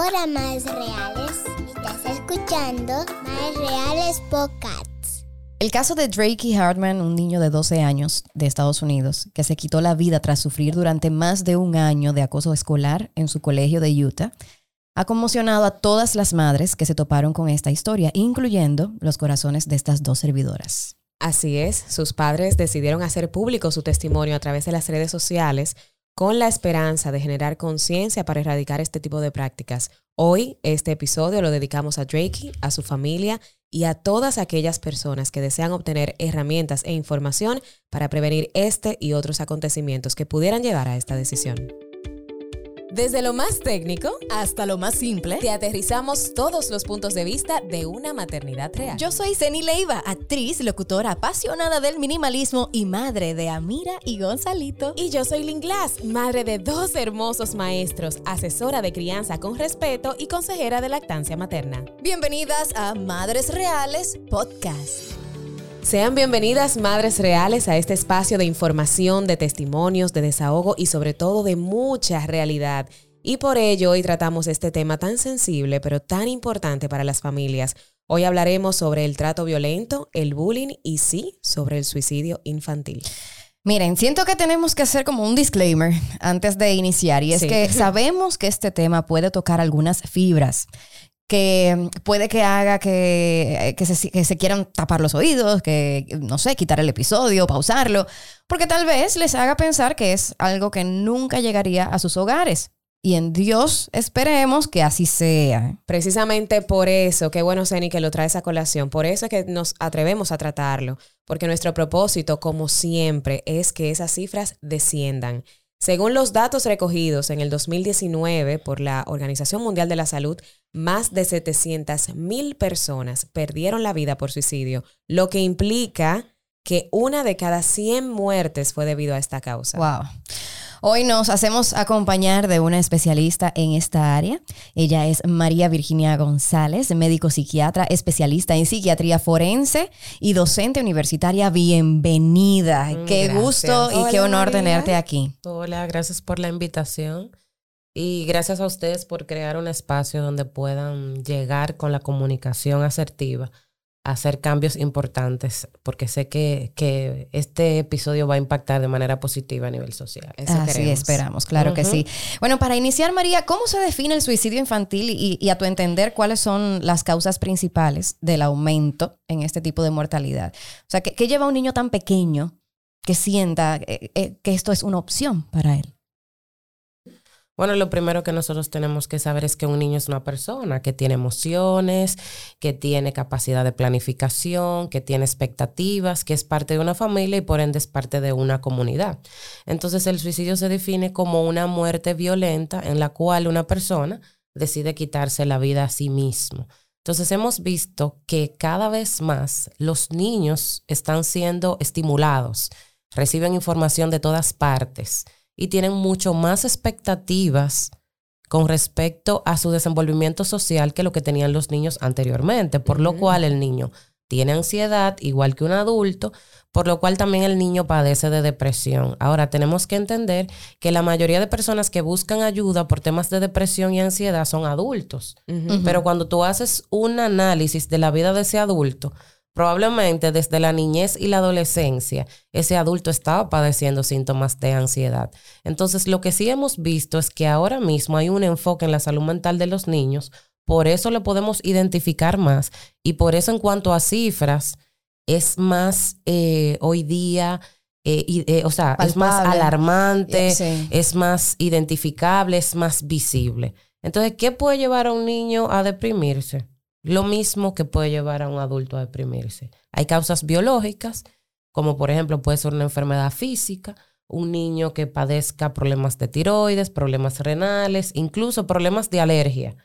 Hola, más reales. Estás escuchando Más Reales Podcasts. El caso de Drake Hartman, un niño de 12 años de Estados Unidos, que se quitó la vida tras sufrir durante más de un año de acoso escolar en su colegio de Utah, ha conmocionado a todas las madres que se toparon con esta historia, incluyendo los corazones de estas dos servidoras. Así es, sus padres decidieron hacer público su testimonio a través de las redes sociales con la esperanza de generar conciencia para erradicar este tipo de prácticas. Hoy este episodio lo dedicamos a Drakey, a su familia y a todas aquellas personas que desean obtener herramientas e información para prevenir este y otros acontecimientos que pudieran llevar a esta decisión. Desde lo más técnico hasta lo más simple, te aterrizamos todos los puntos de vista de una maternidad real. Yo soy Zeni Leiva, actriz, locutora, apasionada del minimalismo y madre de Amira y Gonzalito. Y yo soy Lynn Glass, madre de dos hermosos maestros, asesora de crianza con respeto y consejera de lactancia materna. Bienvenidas a Madres Reales Podcast. Sean bienvenidas, madres reales, a este espacio de información, de testimonios, de desahogo y sobre todo de mucha realidad. Y por ello hoy tratamos este tema tan sensible pero tan importante para las familias. Hoy hablaremos sobre el trato violento, el bullying y sí, sobre el suicidio infantil. Miren, siento que tenemos que hacer como un disclaimer antes de iniciar y es que sabemos que este tema puede tocar algunas fibras que puede que haga que, que, se, que, se, quieran tapar los oídos, que, no sé, quitar el episodio, pausarlo, porque tal vez les haga pensar que es algo que nunca llegaría a sus hogares. Y en Dios esperemos que así sea. Precisamente por eso, qué bueno, Zeni, que lo traes a colación. Por eso es que nos atrevemos a tratarlo. Porque nuestro propósito, como siempre, es que esas cifras desciendan. Según los datos recogidos en el 2019 por la Organización Mundial de la Salud, más de 700 mil personas perdieron la vida por suicidio, lo que implica que una de cada 100 muertes fue debido a esta causa. Wow. Hoy nos hacemos acompañar de una especialista en esta área. Ella es María Virginia González, médico psiquiatra, especialista en psiquiatría forense y docente universitaria. Bienvenida. Mm, qué gusto y qué honor tenerte aquí. Hola, gracias por la invitación. Y gracias a ustedes por crear un espacio donde puedan llegar con la comunicación asertiva hacer cambios importantes, porque sé que, que, este episodio va a impactar de manera positiva a nivel social. Eso Así esperamos, claro que sí. Bueno, para iniciar, María, ¿cómo se define el suicidio infantil y, a tu entender cuáles son las causas principales del aumento en este tipo de mortalidad? O sea, ¿qué, qué lleva a un niño tan pequeño que sienta eh, eh, que esto es una opción para él? Bueno, lo primero que nosotros tenemos que saber es que un niño es una persona que tiene emociones, que tiene capacidad de planificación, que tiene expectativas, que es parte de una familia y por ende es parte de una comunidad. Entonces el suicidio se define como una muerte violenta en la cual una persona decide quitarse la vida a sí mismo. Entonces hemos visto que cada vez más los niños están siendo estimulados, reciben información de todas partes y tienen mucho más expectativas con respecto a su desenvolvimiento social que lo que tenían los niños anteriormente, por lo cual el niño tiene ansiedad igual que un adulto, por lo cual también el niño padece de depresión. Ahora tenemos que entender que la mayoría de personas que buscan ayuda por temas de depresión y ansiedad son adultos, pero cuando tú haces un análisis de la vida de ese adulto, Probablemente desde la niñez y la adolescencia ese adulto estaba padeciendo síntomas de ansiedad. Entonces lo que sí hemos visto es que ahora mismo hay un enfoque en la salud mental de los niños, por eso lo podemos identificar más y por eso en cuanto a cifras es más eh, hoy día... Eh, eh, o sea, es más alarmante, es más identificable, es más visible. Entonces, ¿qué puede llevar a un niño a deprimirse? Lo mismo que puede llevar a un adulto a deprimirse. Hay causas biológicas, como por ejemplo puede ser una enfermedad física, un niño que padezca problemas de tiroides, problemas renales, incluso problemas de alergia,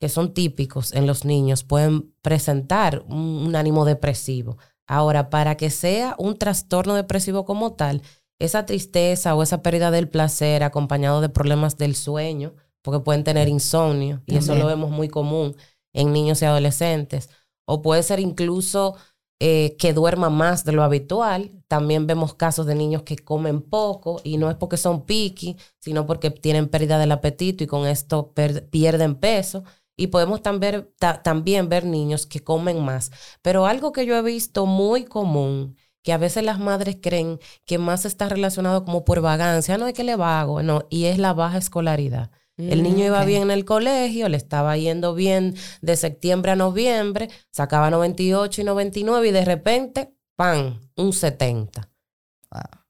que son típicos en los niños, pueden presentar un, ánimo depresivo. Ahora, para que sea un trastorno depresivo como tal, esa tristeza o esa pérdida del placer acompañado de problemas del sueño, porque pueden tener insomnio, y eso lo vemos muy común en niños y adolescentes. O puede ser incluso eh, que duerma más de lo habitual. También vemos casos de niños que comen poco y no es porque son piqui, sino porque tienen pérdida del apetito y con esto pierden peso. Y podemos también, también ver niños que comen más. Pero algo que yo he visto muy común, que a veces las madres creen que más está relacionado como por vagancia, no es que le vago, no, y es la baja escolaridad. El niño iba bien en el colegio, le estaba yendo bien de septiembre a noviembre, sacaba 98 y 99 y de repente, ¡pam!, un 70.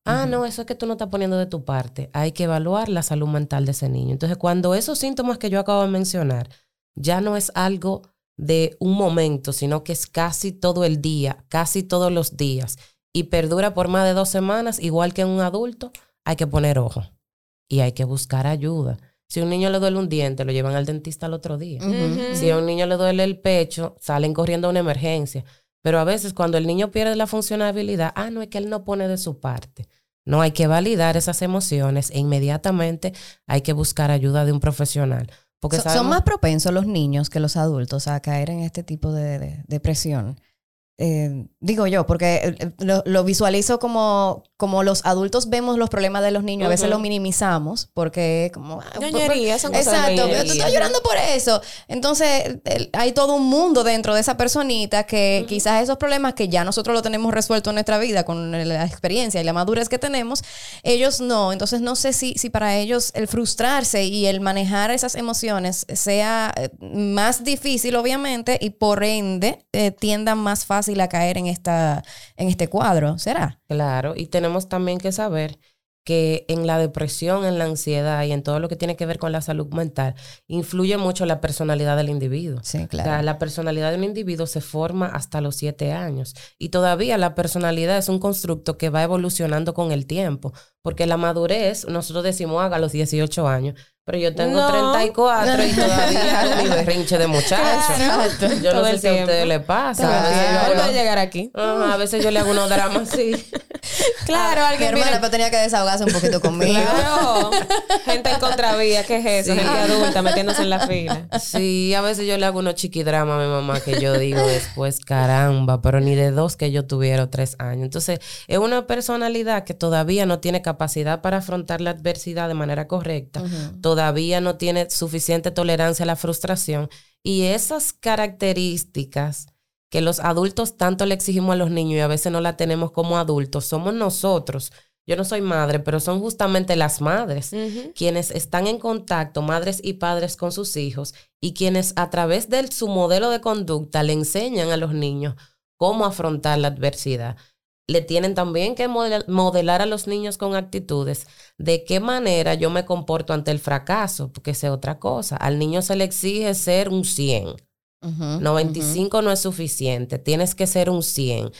Ah, no, eso es que tú no estás poniendo de tu parte. Hay que evaluar la salud mental de ese niño. Entonces, cuando esos síntomas que yo acabo de mencionar ya no es algo de un momento, sino que es casi todo el día, casi todos los días, y perdura por más de dos semanas, igual que en un adulto, hay que poner ojo y hay que buscar ayuda. Si a un niño le duele un diente, lo llevan al dentista al otro día. Si a un niño le duele el pecho, salen corriendo a una emergencia. Pero a veces cuando el niño pierde la funcionabilidad, ah, no es que él no pone de su parte. No hay que validar esas emociones e inmediatamente hay que buscar ayuda de un profesional. Porque son más propensos los niños que los adultos a caer en este tipo de depresión. Eh, digo yo, porque eh, lo, visualizo como, como los adultos vemos los problemas de los niños, a veces lo minimizamos porque como... Ah, pues, son exacto, pero tú estás llorando por eso. Entonces hay todo un mundo dentro de esa personita que quizás esos problemas que ya nosotros lo tenemos resuelto en nuestra vida con la experiencia y la madurez que tenemos, ellos no. Entonces no sé si, si para ellos el frustrarse y el manejar esas emociones sea eh, más difícil, obviamente, y por ende tiendan más fácil a caer en, esta, en este cuadro, ¿será? Claro, y tenemos también que saber que en la depresión, en la ansiedad y en todo lo que tiene que ver con la salud mental, influye mucho la personalidad del individuo. Sí, claro. O sea, la personalidad de un individuo se forma hasta los siete años y todavía la personalidad es un constructo que va evolucionando con el tiempo, porque la madurez, nosotros decimos haga los 18 años, pero yo tengo 34 y todavía mi berrinche de muchacho. Yo no sé si a ustedes les pasa. A a llegar aquí. a veces yo le hago unos dramas así. Claro, alguien. Mi hermana pero tenía que desahogarse un poquito conmigo. Claro. Gente en contravía, ¿qué es eso? Gente adulta metiéndose en la fila. Sí, a veces yo le hago unos chiquidramas a mi mamá que yo digo después, caramba, pero ni de dos que yo tuviera tres años. Entonces, es una personalidad que todavía no tiene capacidad para afrontar la adversidad de manera correcta todavía no tiene suficiente tolerancia a la frustración y esas características que los adultos tanto le exigimos a los niños y a veces no la tenemos como adultos, somos nosotros. Yo no soy madre, pero son justamente las madres quienes están en contacto, madres y padres con sus hijos y quienes a través de su modelo de conducta le enseñan a los niños cómo afrontar la adversidad le tienen también que modelar a los niños con actitudes de qué manera yo me comporto ante el fracaso, porque es otra cosa. Al niño se le exige ser un 100. 95 no es suficiente, tienes que ser un 100.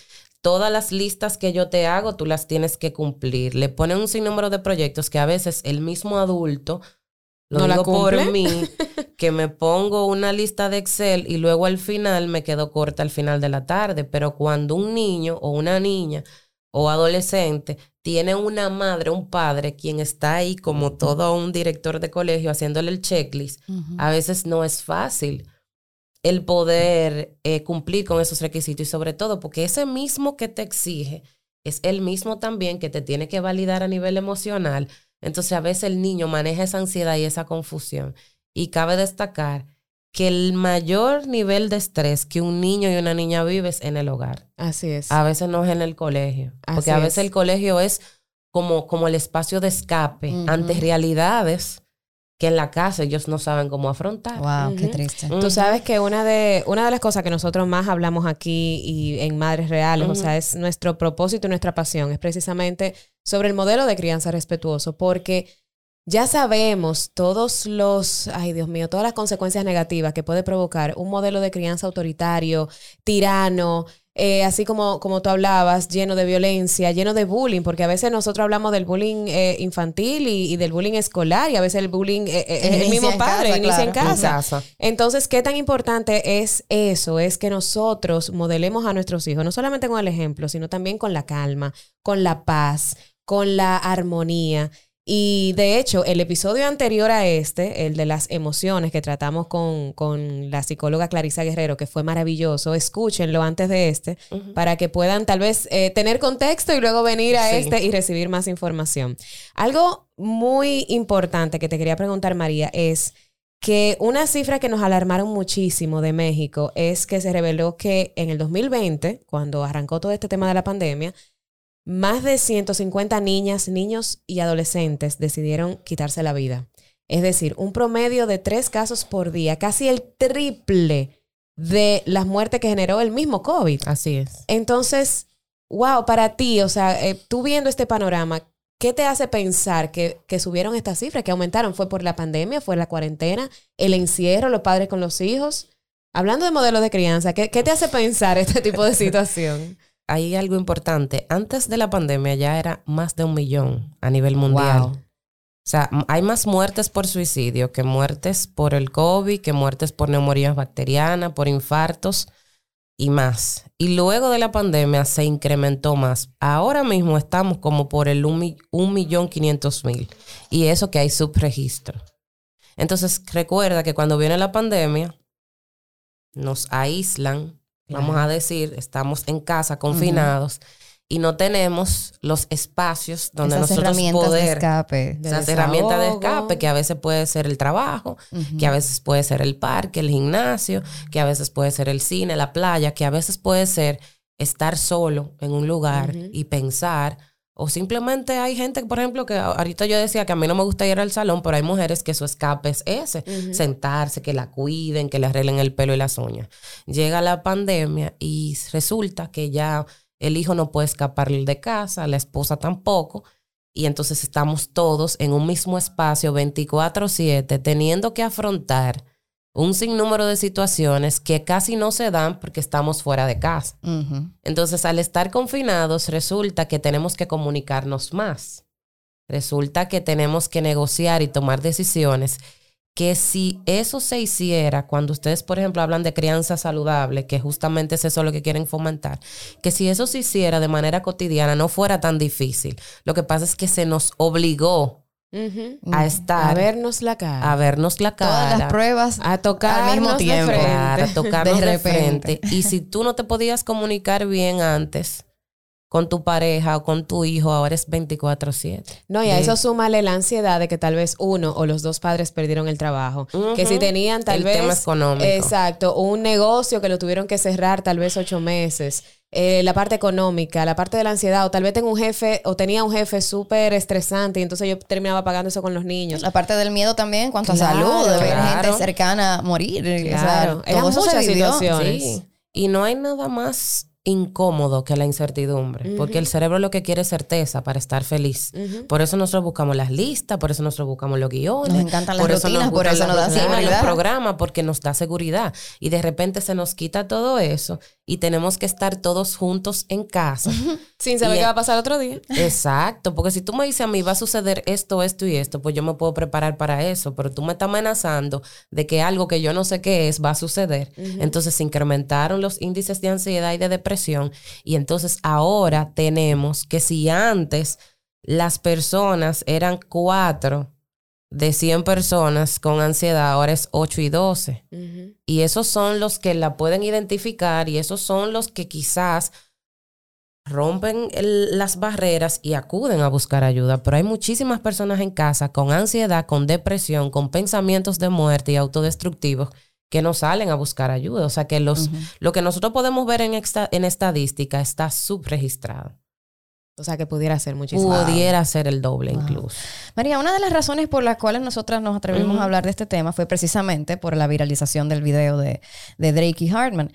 Todas las listas que yo te hago, tú las tienes que cumplir. Le ponen un sinnúmero de proyectos que a veces el mismo adulto lo digo por mí, que me pongo una lista de Excel y luego al final me quedo corta al final de la tarde. Pero cuando un niño o una niña o adolescente tiene una madre, un padre, quien está ahí como todo un director de colegio haciéndole el checklist, a veces no es fácil el poder eh, cumplir con esos requisitos y sobre todo porque ese mismo que te exige es el mismo también que te tiene que validar a nivel emocional entonces a veces el niño maneja esa ansiedad y esa confusión. Y cabe destacar que el mayor nivel de estrés que un niño y una niña vive es en el hogar. Así es. A veces no es en el colegio. porque a veces el colegio es como, como el espacio de escape ante realidades que en la casa ellos no saben cómo afrontar. Wow, qué triste. Tú sabes que una de, una de las cosas que nosotros más hablamos aquí y en Madres Reales, o sea, es nuestro propósito y nuestra pasión, es precisamente sobre el modelo de crianza respetuoso, porque ya sabemos todos los, ay Dios mío, todas las consecuencias negativas que puede provocar un modelo de crianza autoritario, tirano, eh, así como, como tú hablabas, lleno de violencia, lleno de bullying, porque a veces nosotros hablamos del bullying eh, infantil y, del bullying escolar, y a veces el bullying eh, es el mismo padre, inicia en casa. Entonces, ¿qué tan importante es eso? Es que nosotros modelemos a nuestros hijos, no solamente con el ejemplo, sino también con la calma, con la paz, con la armonía. Y de hecho, el episodio anterior a este, el de las emociones que tratamos con, con la psicóloga Clarisa Guerrero, que fue maravilloso, escúchenlo antes de este, para que puedan tal vez eh, tener contexto y luego venir a Sí. este y recibir más información. Algo muy importante que te quería preguntar, María, es que una cifra que nos alarmaron muchísimo de México es que se reveló que en el 2020, cuando arrancó todo este tema de la pandemia, más de 150 niñas, niños y adolescentes decidieron quitarse la vida. Es decir, un promedio de tres casos por día, casi el triple de las muertes que generó el mismo COVID. Así es. Entonces, wow, para ti, o sea, eh, tú viendo este panorama, ¿qué te hace pensar que, que subieron estas cifras, que aumentaron? ¿Fue por la pandemia? ¿Fue la cuarentena? ¿El encierro? ¿Los padres con los hijos? Hablando de modelos de crianza, ¿qué, qué te hace pensar este tipo de situación? Hay algo importante. Antes de la pandemia ya era más de un millón a nivel mundial. Wow. O sea, hay más muertes por suicidio que muertes por el COVID, que muertes por neumonía bacteriana, por infartos y más. Y luego de la pandemia se incrementó más. Ahora mismo estamos como por el un, mi- un millón quinientos mil. Y eso que hay subregistro. Entonces, recuerda que cuando viene la pandemia, nos aíslan, vamos a decir, estamos en casa confinados y no tenemos los espacios donde Esas nosotros herramientas de poder escape. De esas herramientas de escape, que a veces puede ser el trabajo, que a veces puede ser el parque, el gimnasio, que a veces puede ser el cine, la playa, que a veces puede ser estar solo en un lugar y pensar. O simplemente hay gente, por ejemplo, que ahorita yo decía que a mí no me gusta ir al salón, pero hay mujeres que su escape es ese, sentarse, que la cuiden, que le arreglen el pelo y las uñas. Llega la pandemia y resulta que ya el hijo no puede escapar de casa, la esposa tampoco, y entonces estamos todos en un mismo espacio 24/7 teniendo que afrontar un sinnúmero de situaciones que casi no se dan porque estamos fuera de casa. Entonces, al estar confinados, resulta que tenemos que comunicarnos más. Resulta que tenemos que negociar y tomar decisiones que si eso se hiciera, cuando ustedes, por ejemplo, hablan de crianza saludable, que justamente es eso lo que quieren fomentar, que si eso se hiciera de manera cotidiana no fuera tan difícil. Lo que pasa es que se nos obligó A estar, A vernos la cara. a vernos la cara, Todas las pruebas a tocar al mismo tiempo. Claro, tocarnos De de, repente. frente. Y si tú no te podías comunicar bien antes con tu pareja o con tu hijo, ahora es 24/7. No, y a De- eso súmale la ansiedad de que tal vez uno o los dos padres perdieron el trabajo. Que si tenían tal El vez... tema económico. Exacto. Un negocio que lo tuvieron que cerrar tal vez ocho meses. Eh, la parte económica, la parte de la ansiedad. O tal vez tengo un jefe o tenía un jefe súper estresante y entonces yo terminaba pagando eso con los niños. La parte del miedo también en cuanto Claro, a salud, de ver claro. gente cercana morir. Claro, o sea, eran todo eso se muchas vivió. situaciones. Sí. Y no hay nada más incómodo que la incertidumbre, porque el cerebro lo que quiere es certeza para estar feliz. Por eso nosotros buscamos las listas, por eso nosotros buscamos los guiones. Nos encantan las eso rutinas, por gustan eso nos da seguridad. Los programas, porque nos da seguridad. Y de repente se nos quita todo eso y tenemos que estar todos juntos en casa. Sin saber Y- qué va a pasar otro día. Exacto, porque si tú me dices a mí va a suceder esto, esto y esto, pues yo me puedo preparar para eso, pero tú me estás amenazando de que algo que yo no sé qué es va a suceder. Entonces se incrementaron los índices de ansiedad y de depresión y entonces ahora tenemos que si antes las personas eran cuatro de 100 personas con ansiedad, ahora es 8 y 12. Ujú. Y esos son los que la pueden identificar y esos son los que quizás rompen el- las barreras y acuden a buscar ayuda. Pero hay muchísimas personas en casa con ansiedad, con depresión, con pensamientos de muerte y autodestructivos que no salen a buscar ayuda. O sea que los, lo que nosotros podemos ver en, esta, en estadística está subregistrado. O sea, que pudiera ser muchísimo. Pudiera ser el doble Wow. incluso. María, una de las razones por las cuales nosotras nos atrevimos a hablar de este tema fue precisamente por la viralización del video de, de Drake y Hartman.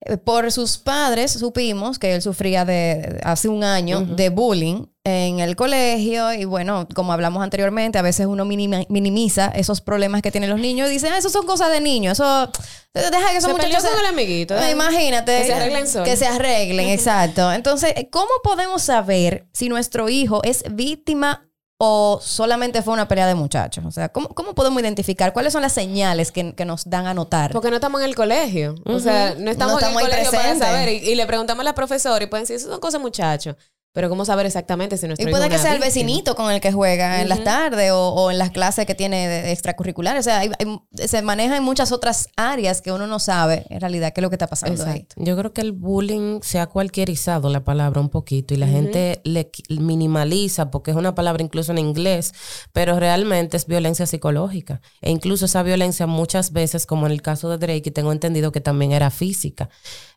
Eh, Por sus padres supimos que él sufría de hace un año de bullying en el colegio y bueno, como hablamos anteriormente, a veces uno minimiza esos problemas que tienen los niños y dice, ah, eso son cosas de niños, eso deja que esos Se muchachos con se- el amiguito. Eh, ¿eh? Imagínate. Que se arreglen solos. Que se arreglen, exacto. Entonces, ¿cómo podemos saber si nuestro hijo es víctima o solamente fue una pelea de muchachos? O sea, ¿cómo, cómo podemos identificar? ¿Cuáles son las señales que, que nos dan a notar? Porque no estamos en el colegio. O sea, no estamos, No estamos en el colegio para saber. Y, y le preguntamos a la profesora y pueden decir, eso son cosas muchachos. Pero ¿cómo saber exactamente si nuestro Y puede que sea el víctima? vecinito con el que juega en las tardes o, o en las clases que tiene de extracurriculares. O sea, hay- hay- se maneja en muchas otras áreas que uno no sabe en realidad qué es lo que está pasando ahí. Exacto. Yo creo que el bullying se ha cualquierizado la palabra un poquito y la gente le minimaliza porque es una palabra incluso en inglés, pero realmente es violencia psicológica. E incluso esa violencia muchas veces, como en el caso de Drake, y tengo entendido que también era física.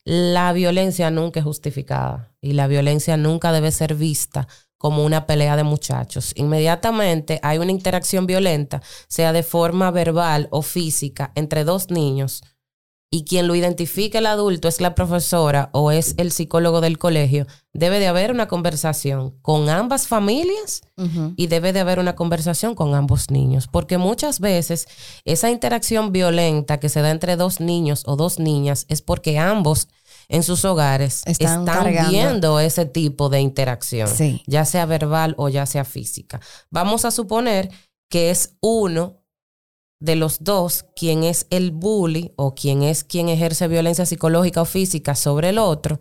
La violencia nunca es justificada y la violencia nunca debe ser vista como una pelea de muchachos. Inmediatamente hay una interacción violenta, sea de forma verbal o física, entre dos niños y quien lo identifique el adulto es la profesora o es el psicólogo del colegio, debe de haber una conversación con ambas familias y debe de haber una conversación con ambos niños, porque muchas veces esa interacción violenta que se da entre dos niños o dos niñas es porque ambos en sus hogares Están viendo ese tipo de interacción, Sí. ya sea verbal o ya sea física. Vamos a suponer que es uno de los dos quien es el bully o quien es quien ejerce violencia psicológica o física sobre el otro,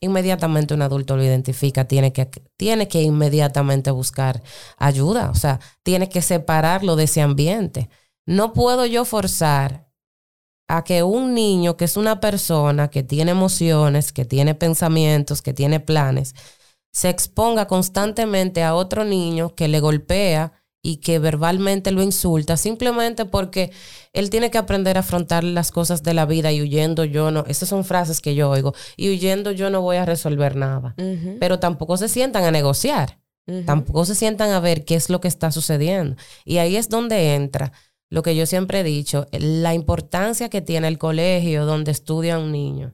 inmediatamente un adulto lo identifica, tiene que, tiene que inmediatamente buscar ayuda, o sea, tiene que separarlo de ese ambiente. No puedo yo forzar a que un niño que es una persona que tiene emociones, que tiene pensamientos, que tiene planes, se exponga constantemente a otro niño que le golpea y que verbalmente lo insulta simplemente porque él tiene que aprender a afrontar las cosas de la vida y huyendo yo no, esas son frases que yo oigo, y huyendo yo no voy a resolver nada. Pero tampoco se sientan a negociar, tampoco se sientan a ver qué es lo que está sucediendo. Y ahí es donde entra lo que yo siempre he dicho, la importancia que tiene el colegio donde estudia un niño.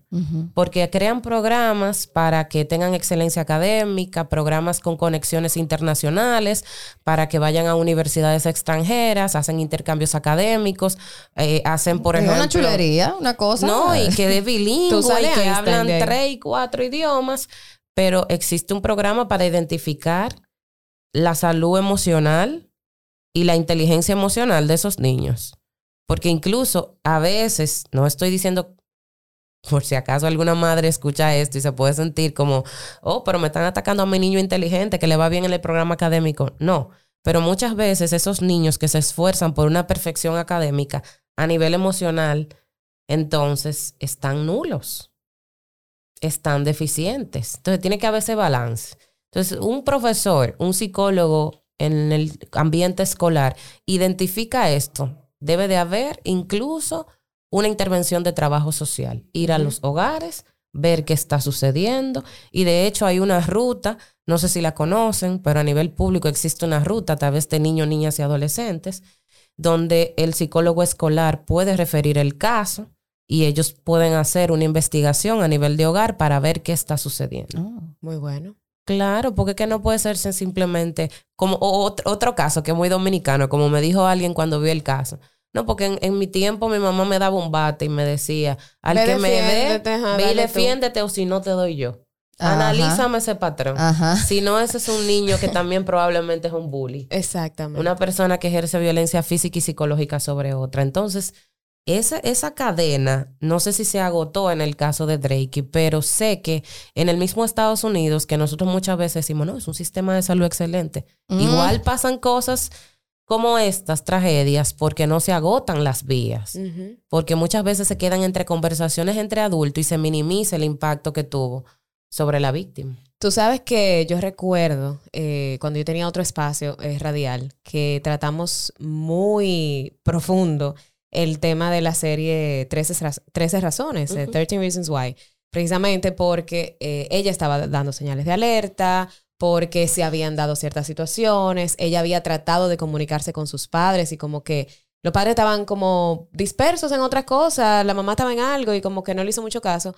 Porque crean programas para que tengan excelencia académica, programas con conexiones internacionales, para que vayan a universidades extranjeras, hacen intercambios académicos, eh, hacen, por ejemplo... una chulería, una cosa. No, y que de bilingüe, y que hablan tres y cuatro idiomas, pero existe un programa para identificar la salud emocional y la inteligencia emocional de esos niños. Porque incluso a veces, no estoy diciendo, por si acaso alguna madre escucha esto y se puede sentir como, oh, pero me están atacando a mi niño inteligente que le va bien en el programa académico. No, pero muchas veces esos niños que se esfuerzan por una perfección académica a nivel emocional, entonces están nulos, están deficientes. Entonces tiene que haber ese balance. Entonces, un profesor, un psicólogo en el ambiente escolar identifica esto. Debe de haber incluso una intervención de trabajo social, ir a los hogares, ver qué está sucediendo. Y de hecho hay una ruta, no sé si la conocen, pero a nivel público existe una ruta a través de niños, niñas y adolescentes, donde el psicólogo escolar puede referir el caso y ellos pueden hacer una investigación a nivel de hogar para ver qué está sucediendo. Oh. Muy bueno. Claro, porque que no puede ser simplemente como otro, otro caso que es muy dominicano, como me dijo alguien cuando vio el caso. No, porque en, en mi tiempo mi mamá me daba un bate y me decía, al que me dé, ve y defiéndete o si no te doy yo. Ajá. Analízame ese patrón. Ajá. Si no, ese es un niño que también probablemente es un bully. Exactamente. Una persona que ejerce violencia física y psicológica sobre otra. Entonces, esa, esa cadena, no sé si se agotó en el caso de Drake, pero sé que en el mismo Estados Unidos, que nosotros muchas veces decimos, no, es un sistema de salud excelente. Mm. Igual pasan cosas como estas tragedias porque no se agotan las vías. Porque muchas veces se quedan entre conversaciones entre adultos y se minimiza el impacto que tuvo sobre la víctima. Tú sabes que yo recuerdo eh, cuando yo tenía otro espacio eh, radial que tratamos muy profundo el tema de la serie 13, raz- 13 razones, eh, Ujú. 13 Reasons Why, precisamente porque eh, ella estaba dando señales de alerta, porque se habían dado ciertas situaciones, ella había tratado de comunicarse con sus padres y como que los padres estaban como dispersos en otras cosas, la mamá estaba en algo y como que no le hizo mucho caso.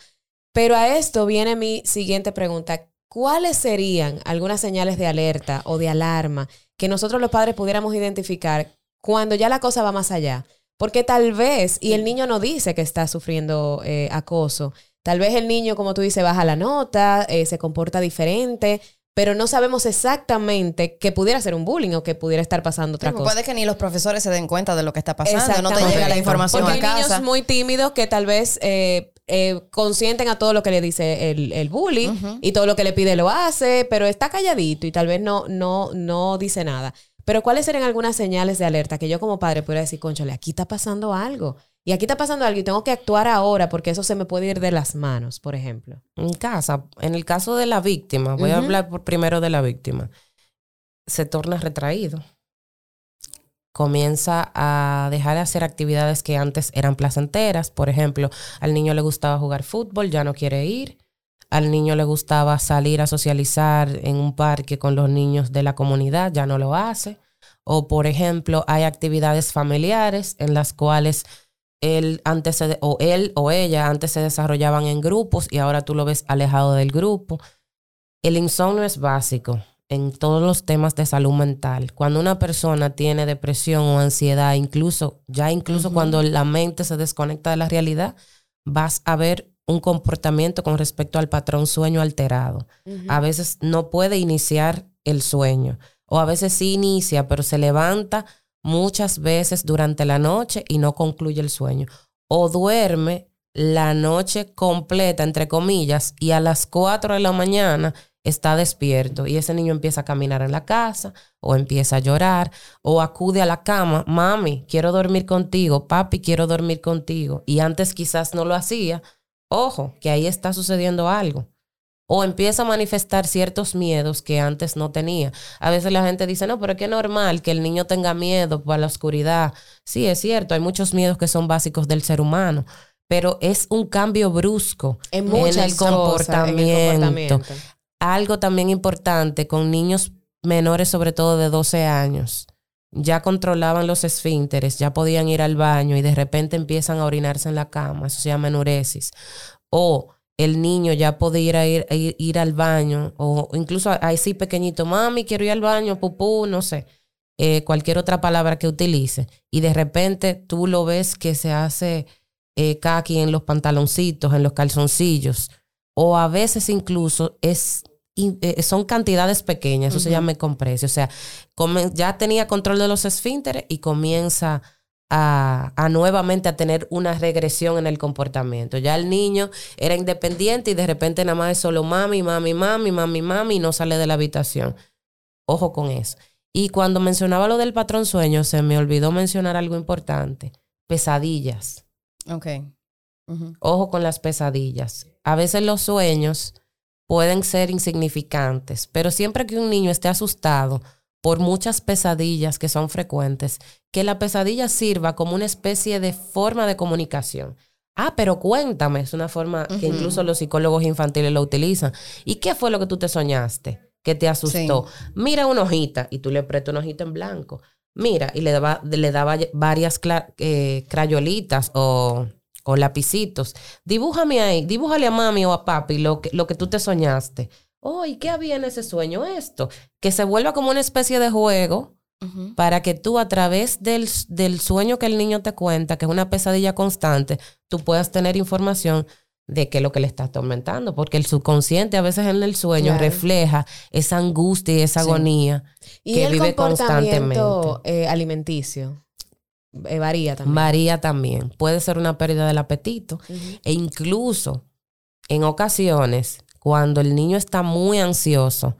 Pero a esto viene mi siguiente pregunta. ¿Cuáles serían algunas señales de alerta o de alarma que nosotros los padres pudiéramos identificar cuando ya la cosa va más allá? Porque tal vez, y el niño no dice que está sufriendo eh, acoso, tal vez el niño, como tú dices, baja la nota, eh, se comporta diferente, pero no sabemos exactamente que pudiera ser un bullying o que pudiera estar pasando otra Sí, cosa. Puede que ni los profesores se den cuenta de lo que está pasando, no te llega la información Porque a hay casa. niños muy tímidos que tal vez eh, eh, consienten a todo lo que le dice el, el bully y todo lo que le pide lo hace, pero está calladito y tal vez no, no, no dice nada. Pero ¿cuáles serían algunas señales de alerta que yo como padre pudiera decir, conchale, aquí está pasando algo? Y aquí está pasando algo y tengo que actuar ahora porque eso se me puede ir de las manos, por ejemplo. En casa, en el caso de la víctima, voy a hablar por primero de la víctima, se torna retraído. Comienza a dejar de hacer actividades que antes eran placenteras. Por ejemplo, al niño le gustaba jugar fútbol, ya no quiere ir. Al niño le gustaba salir a socializar en un parque con los niños de la comunidad, ya no lo hace. O, por ejemplo, hay actividades familiares en las cuales él antes se, o él o ella antes se desarrollaban en grupos y ahora tú lo ves alejado del grupo. El insomnio es básico en todos los temas de salud mental. Cuando una persona tiene depresión o ansiedad, incluso ya incluso cuando la mente se desconecta de la realidad, vas a ver un comportamiento con respecto al patrón sueño alterado. A veces no puede iniciar el sueño o a veces sí inicia, pero se levanta muchas veces durante la noche y no concluye el sueño. O duerme la noche completa, entre comillas, y a las 4 de la mañana está despierto y ese niño empieza a caminar en la casa o empieza a llorar o acude a la cama, mami, quiero dormir contigo, papi, quiero dormir contigo. Y antes quizás no lo hacía. Ojo, que ahí está sucediendo algo o empieza a manifestar ciertos miedos que antes no tenía. A veces la gente dice, no, pero es que es normal que el niño tenga miedo por la oscuridad. Sí, es cierto, hay muchos miedos que son básicos del ser humano, pero es un cambio brusco en, el, comportamiento. Algo también importante con niños menores, sobre todo de 12 años. Ya controlaban los esfínteres, ya podían ir al baño y de repente empiezan a orinarse en la cama. Eso se llama enuresis. O el niño ya podía ir, ir, ir, al baño, o incluso ahí sí pequeñito, mami, quiero ir al baño, pupú, no sé, eh, cualquier otra palabra que utilice, y de repente tú lo ves que se hace eh, kaki en los pantaloncitos, en los calzoncillos, o a veces incluso es eh, son cantidades pequeñas, eso se llama compresio, o sea, ya tenía control de los esfínteres y comienza a, nuevamente a tener una regresión en el comportamiento. Ya el niño era independiente y de repente nada más es solo mami, mami, mami, mami, mami y no sale de la habitación. Ojo con eso. Y cuando mencionaba lo del patrón sueño, se me olvidó mencionar algo importante. Pesadillas. Ok. Ojo con las pesadillas. A veces los sueños pueden ser insignificantes, pero siempre que un niño esté asustado, por muchas pesadillas que son frecuentes, que la pesadilla sirva como una especie de forma de comunicación. Ah, pero cuéntame, es una forma que incluso los psicólogos infantiles lo utilizan. ¿Y qué fue lo que tú te soñaste? Que te asustó. Mira una hojita y tú le prestas una hojita en blanco. Mira, y le daba, le daba varias eh, crayolitas o, o lapicitos. Dibújame ahí, dibújale a mami o a papi lo que, lo que tú te soñaste oh, ¿y qué había en ese sueño? Esto, que se vuelva como una especie de juego para que tú a través del, del, sueño que el niño te cuenta, que es una pesadilla constante, tú puedas tener información de qué es lo que le está atormentando, porque el subconsciente a veces en el sueño refleja esa angustia y esa agonía ¿Y que el vive comportamiento, constantemente. eh, alimenticio eh, varía también. Varía también. Puede ser una pérdida del apetito e incluso en ocasiones cuando el niño está muy ansioso,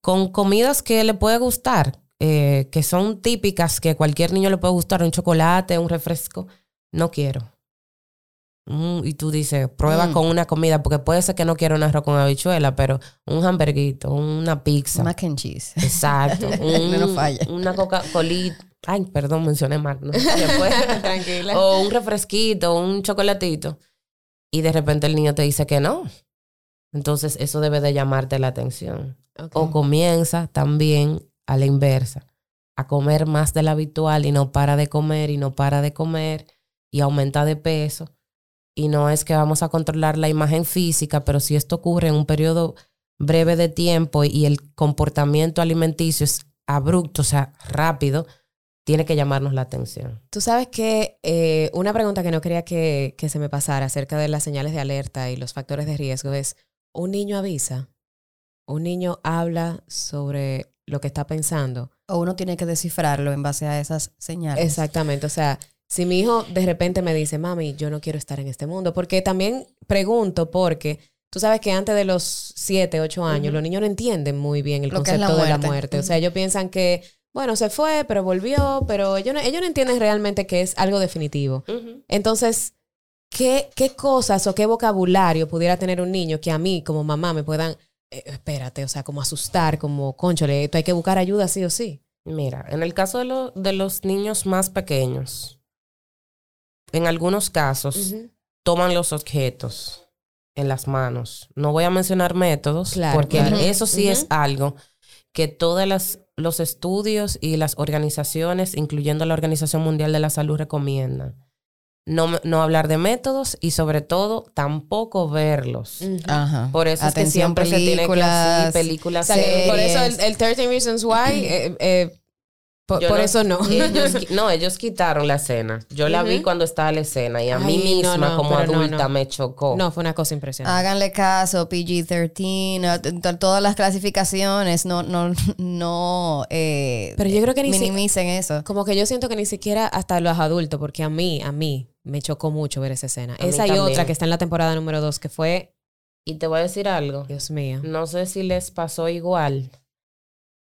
con comidas que le puede gustar, eh, que son típicas, que cualquier niño le puede gustar, un chocolate, un refresco, no quiero. Mm, y tú dices, prueba Mm. con una comida, porque puede ser que no quiera un arroz con habichuela, pero un hamburguito, una pizza. Mac and cheese. Exacto. un- No falla. Una Coca-Cola. Ay, perdón, mencioné mal. ¿no? Después. Tranquila. o un refresquito, un chocolatito. Y de repente el niño te dice que no. Entonces eso debe de llamarte la atención. O comienza también a la inversa, a comer más de lo habitual y no para de comer y no para de comer y aumenta de peso. Y no es que vamos a controlar la imagen física, pero si esto ocurre en un periodo breve de tiempo y el comportamiento alimenticio es abrupto, o sea, rápido, tiene que llamarnos la atención. Tú sabes que eh, una pregunta que no quería que, que se me pasara acerca de las señales de alerta y los factores de riesgo es, ¿un niño avisa? ¿Un niño habla sobre lo que está pensando? O uno tiene que descifrarlo en base a esas señales. Exactamente, o sea, Si mi hijo de repente me dice, mami, yo no quiero estar en este mundo, porque también pregunto porque tú sabes que antes de los 7, 8 años, los niños no entienden muy bien el Lo la concepto de la muerte. muerte. O sea, ellos piensan que, bueno, se fue, pero volvió, pero ellos no, ellos no entienden realmente que es algo definitivo. Entonces, ¿qué, ¿qué cosas o qué vocabulario pudiera tener un niño que a mí como mamá me puedan, eh, espérate, o sea, como asustar, como, conchole, esto hay que buscar ayuda sí o sí? Mira, en el caso de, lo- de los niños más pequeños, en algunos casos toman los objetos en las manos. No voy a mencionar métodos, Claro, porque claro. eso sí es algo que todos los estudios y las organizaciones, incluyendo la Organización Mundial de la Salud, recomiendan. No, no hablar de métodos y sobre todo tampoco verlos. Ajá. Por eso es que siempre se tiene que hacer películas. Por eso el, el 13 Reasons Why, eh, eh, por, Yo por no- eso no. Ellos, no, ellos quitaron la escena. Yo la vi cuando estaba la escena y a mí Ay, misma no, como adulta no. me chocó. No, fue una cosa impresionante. Háganle caso, PG-13, no, t- t- todas las clasificaciones, no, no, no eh, Pero yo creo que ni si- minimicen eso. Como que yo siento que ni siquiera hasta los adultos, porque a mí, a mí, me chocó mucho ver esa escena. A Esa y también. otra que está en la temporada número 2, que fue, Y te voy a decir algo. Dios mío. No sé si les pasó igual.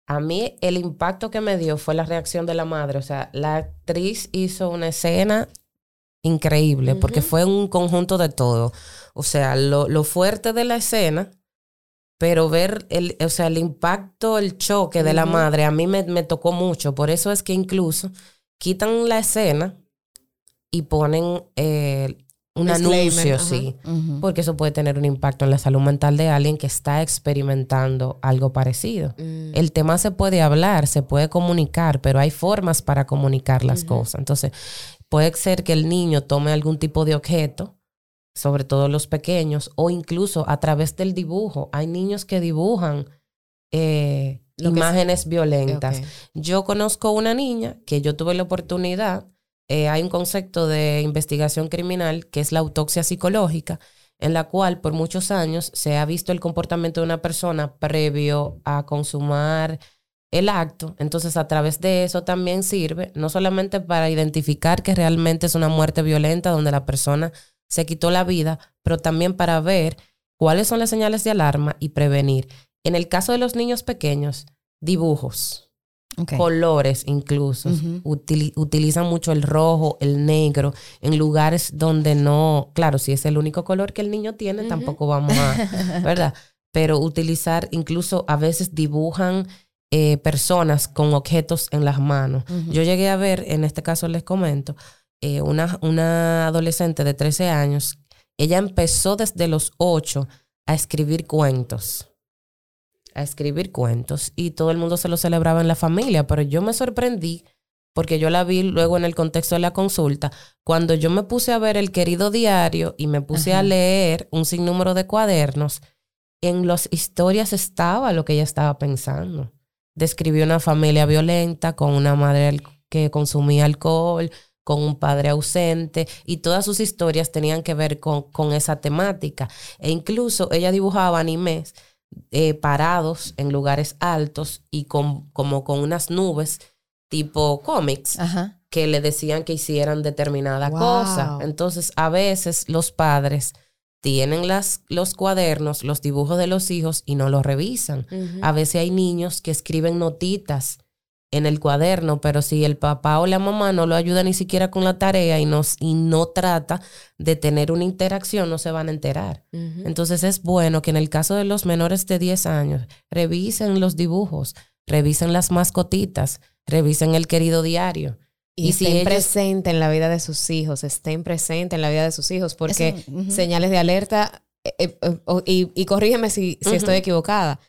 A mí el impacto que me dio fue la reacción de la madre. O sea, la actriz hizo una escena increíble porque fue un conjunto de todo. O sea, lo, lo fuerte de la escena, pero ver el, o sea, el impacto, el choque de la madre, a mí me, me tocó mucho. Por eso es que incluso quitan la escena y ponen eh, un anuncio, ajá. sí. Porque eso puede tener un impacto en la salud mental de alguien que está experimentando algo parecido. Mm. El tema se puede hablar, se puede comunicar, pero hay formas para comunicar las cosas. Entonces, puede ser que el niño tome algún tipo de objeto, sobre todo los pequeños, o incluso a través del dibujo. Hay niños que dibujan eh, imágenes violentas. Yo conozco una niña que yo tuve la oportunidad, eh, hay un concepto de investigación criminal que es la autopsia psicológica, en la cual por muchos años se ha visto el comportamiento de una persona previo a consumar el acto. Entonces, a través de eso también sirve, no solamente para identificar que realmente es una muerte violenta donde la persona se quitó la vida, pero también para ver cuáles son las señales de alarma y prevenir. En el caso de los niños pequeños, dibujos Colores incluso. Utilizan mucho el rojo, el negro, en lugares donde no, claro, si es el único color que el niño tiene, tampoco vamos a, ¿verdad? Pero utilizar, incluso a veces dibujan eh, personas con objetos en las manos. Yo llegué a ver, en este caso les comento, eh, una, una adolescente de 13 años, ella empezó desde los 8 a escribir cuentos a escribir cuentos y todo el mundo se lo celebraba en la familia, pero yo me sorprendí porque yo la vi luego en el contexto de la consulta, cuando yo me puse a ver el querido diario y me puse Ajá. a leer un sinnúmero de cuadernos, en las historias estaba lo que ella estaba pensando. Describió una familia violenta con una madre que consumía alcohol, con un padre ausente, y todas sus historias tenían que ver con, con esa temática. E incluso ella dibujaba animes eh, parados en lugares altos y con, como con unas nubes tipo cómics Ajá. que le decían que hicieran determinada Wow. cosa. Entonces, a veces los padres tienen las, los cuadernos, los dibujos de los hijos y no los revisan. A veces hay niños que escriben notitas en el cuaderno, pero si el papá o la mamá no lo ayuda ni siquiera con la tarea y no, y no trata de tener una interacción, no se van a enterar. Entonces es bueno que en el caso de los menores de 10 años, revisen los dibujos, revisen las mascotitas, revisen el querido diario. Y, Y si estén ellos- presentes en la vida de sus hijos, estén presentes en la vida de sus hijos, porque Eso, señales de alerta, eh, eh, o- y, y corrígeme si, si estoy equivocada,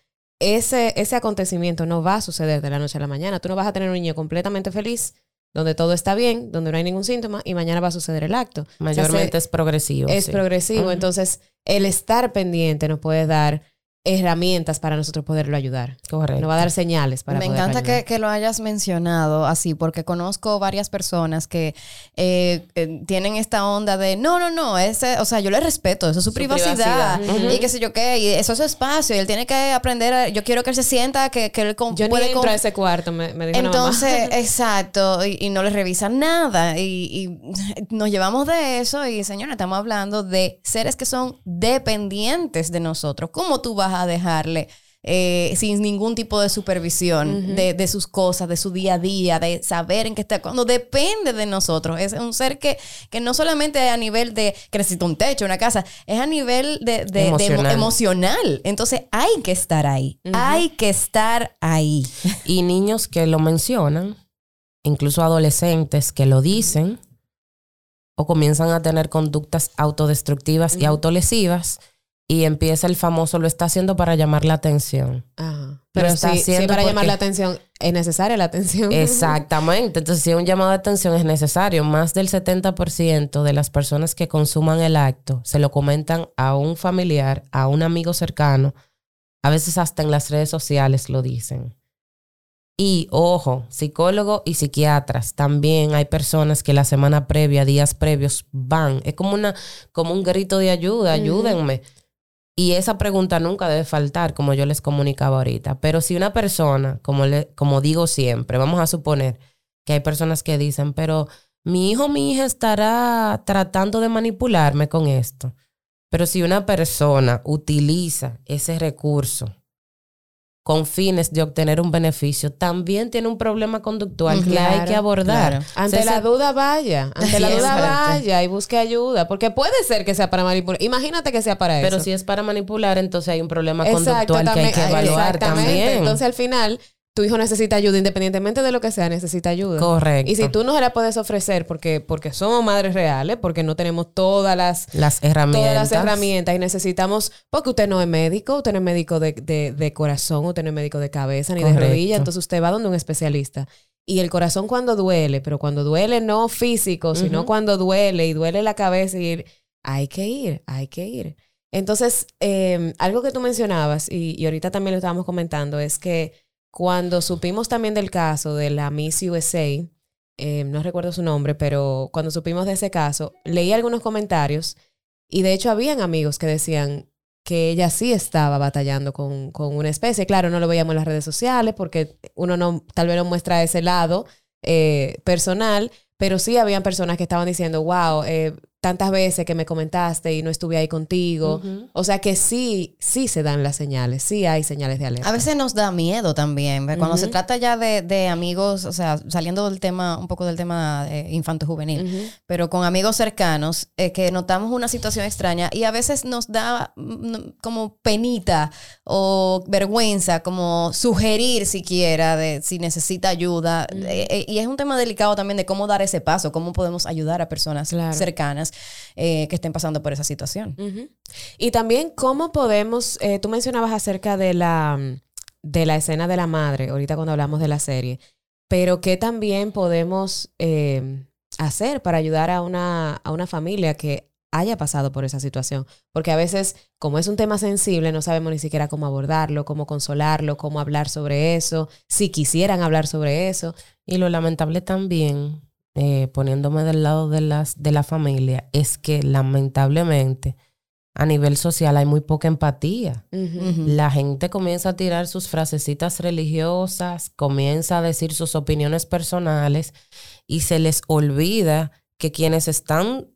ese, ese acontecimiento no va a suceder de la noche a la mañana. Tú no vas a tener un niño completamente feliz, donde todo está bien, donde no hay ningún síntoma, y mañana va a suceder el acto. O sea, Mayormente se- es progresivo. es sí. progresivo. Entonces, el estar pendiente nos puede dar herramientas para nosotros poderlo ayudar. Correcto. Nos va a dar señales para Me encanta que, que lo hayas mencionado así, porque conozco varias personas que eh, eh, tienen esta onda de no, no, no, ese, o sea, yo le respeto, eso es su, privacidad, privacidad. y qué sé yo qué, y eso es su espacio, y él tiene que aprender, a- yo quiero que él se sienta, que, que él con- Yo puede entro a ese cuarto, me, me dijo mamá. Entonces, exacto, y, y no le revisan nada. Y, y nos llevamos de eso y, señora, estamos hablando de seres que son dependientes de nosotros. ¿Cómo tú vas a dejarle eh, sin ningún tipo de supervisión de, de sus cosas, de su día a día, de saber en qué está, cuando depende de nosotros? Es un ser que, que no solamente a nivel de que necesita un techo, una casa, es a nivel de, de- de emo- Emocional. emocional. Entonces, hay que estar ahí. Hay que estar ahí. Y niños que lo mencionan, incluso adolescentes que lo dicen, o comienzan a tener conductas autodestructivas y autolesivas, y empieza el famoso, lo está haciendo para llamar la atención. Ajá. Pero está sí, haciendo para llamar la atención, es necesaria la atención. Exactamente. Entonces, si un llamado de atención es necesario, más del 70% de las personas que consuman el acto se lo comentan a un familiar, a un amigo cercano, a veces hasta en las redes sociales lo dicen. Y ojo, psicólogos y psiquiatras, también hay personas que la semana previa, días previos, van. Es como, una, como un grito de ayuda, ayúdenme. Y esa pregunta nunca debe faltar, como yo les comunicaba ahorita. Pero si una persona, como, le, como digo siempre, vamos a suponer que hay personas que dicen, pero mi hijo mi hija estará tratando de manipularme con esto. Pero si una persona utiliza ese recurso con fines de obtener un beneficio, también tiene un problema conductual que hay que abordar. claro. Ante la duda vaya, ante la duda vaya y busque ayuda, porque puede ser que sea para manipular. Imagínate que sea para Pero eso. si es para manipular, entonces hay un problema Exacto, conductual que hay que evaluar exactamente. también. Entonces al final tu hijo necesita ayuda, independientemente de lo que sea, necesita ayuda. Correcto. Y si tú no se la puedes ofrecer porque, porque somos madres reales, porque no tenemos todas las, las herramientas. todas las herramientas y necesitamos, porque usted no es médico, usted no es médico de, de- de corazón, usted no es médico de cabeza ni de rodilla, entonces usted va donde un especialista. Y el corazón cuando duele, pero cuando duele no físico, sino cuando duele y duele la cabeza y hay que ir, hay que ir. Entonces, eh, algo que tú mencionabas y, y ahorita también lo estábamos comentando es que cuando supimos también del caso de la Miss USA, eh, no recuerdo su nombre, pero cuando supimos de ese caso, leí algunos comentarios y de hecho habían amigos que decían que ella sí estaba batallando con, con una especie. Claro, no lo veíamos en las redes sociales porque uno no, tal vez no muestra ese lado eh, personal, pero sí habían personas que estaban diciendo, wow, eh, tantas veces que me comentaste y no estuve ahí contigo. O sea que sí, sí se dan las señales, sí hay señales de alerta. A veces nos da miedo también. Cuando se trata ya de, de amigos, o sea, saliendo del tema, un poco del tema eh, infanto-juvenil, pero con amigos cercanos, eh, que notamos una situación extraña y a veces nos da mm, como penita o vergüenza, como sugerir siquiera de si necesita ayuda. Eh, eh, y es un tema delicado también de cómo dar ese paso, cómo podemos ayudar a personas Claro. cercanas eh, que estén pasando por esa situación. Y también cómo podemos, eh, tú mencionabas acerca de la, de la escena de la madre, ahorita cuando hablamos de la serie, pero qué también podemos eh, hacer para ayudar a una, a una familia que haya pasado por esa situación. Porque a veces, como es un tema sensible, no sabemos ni siquiera cómo abordarlo, cómo consolarlo, cómo hablar sobre eso, si quisieran hablar sobre eso. Y lo lamentable también, eh, poniéndome del lado de, las, de la familia, es que lamentablemente a nivel social hay muy poca empatía. La gente comienza a tirar sus frasecitas religiosas, comienza a decir sus opiniones personales y se les olvida que quienes están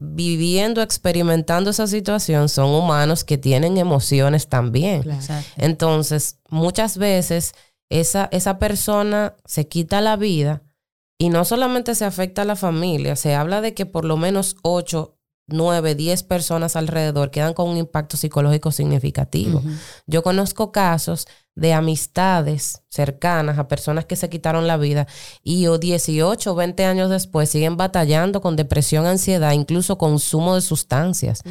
viviendo, experimentando esa situación son humanos que tienen emociones también. Entonces, muchas veces esa, esa persona se quita la vida y no solamente se afecta a la familia, se habla de que por lo menos 8, 9, 10 personas alrededor quedan con un impacto psicológico significativo. Yo conozco casos de amistades cercanas a personas que se quitaron la vida y o 18 o 20 años después siguen batallando con depresión, ansiedad, incluso consumo de sustancias,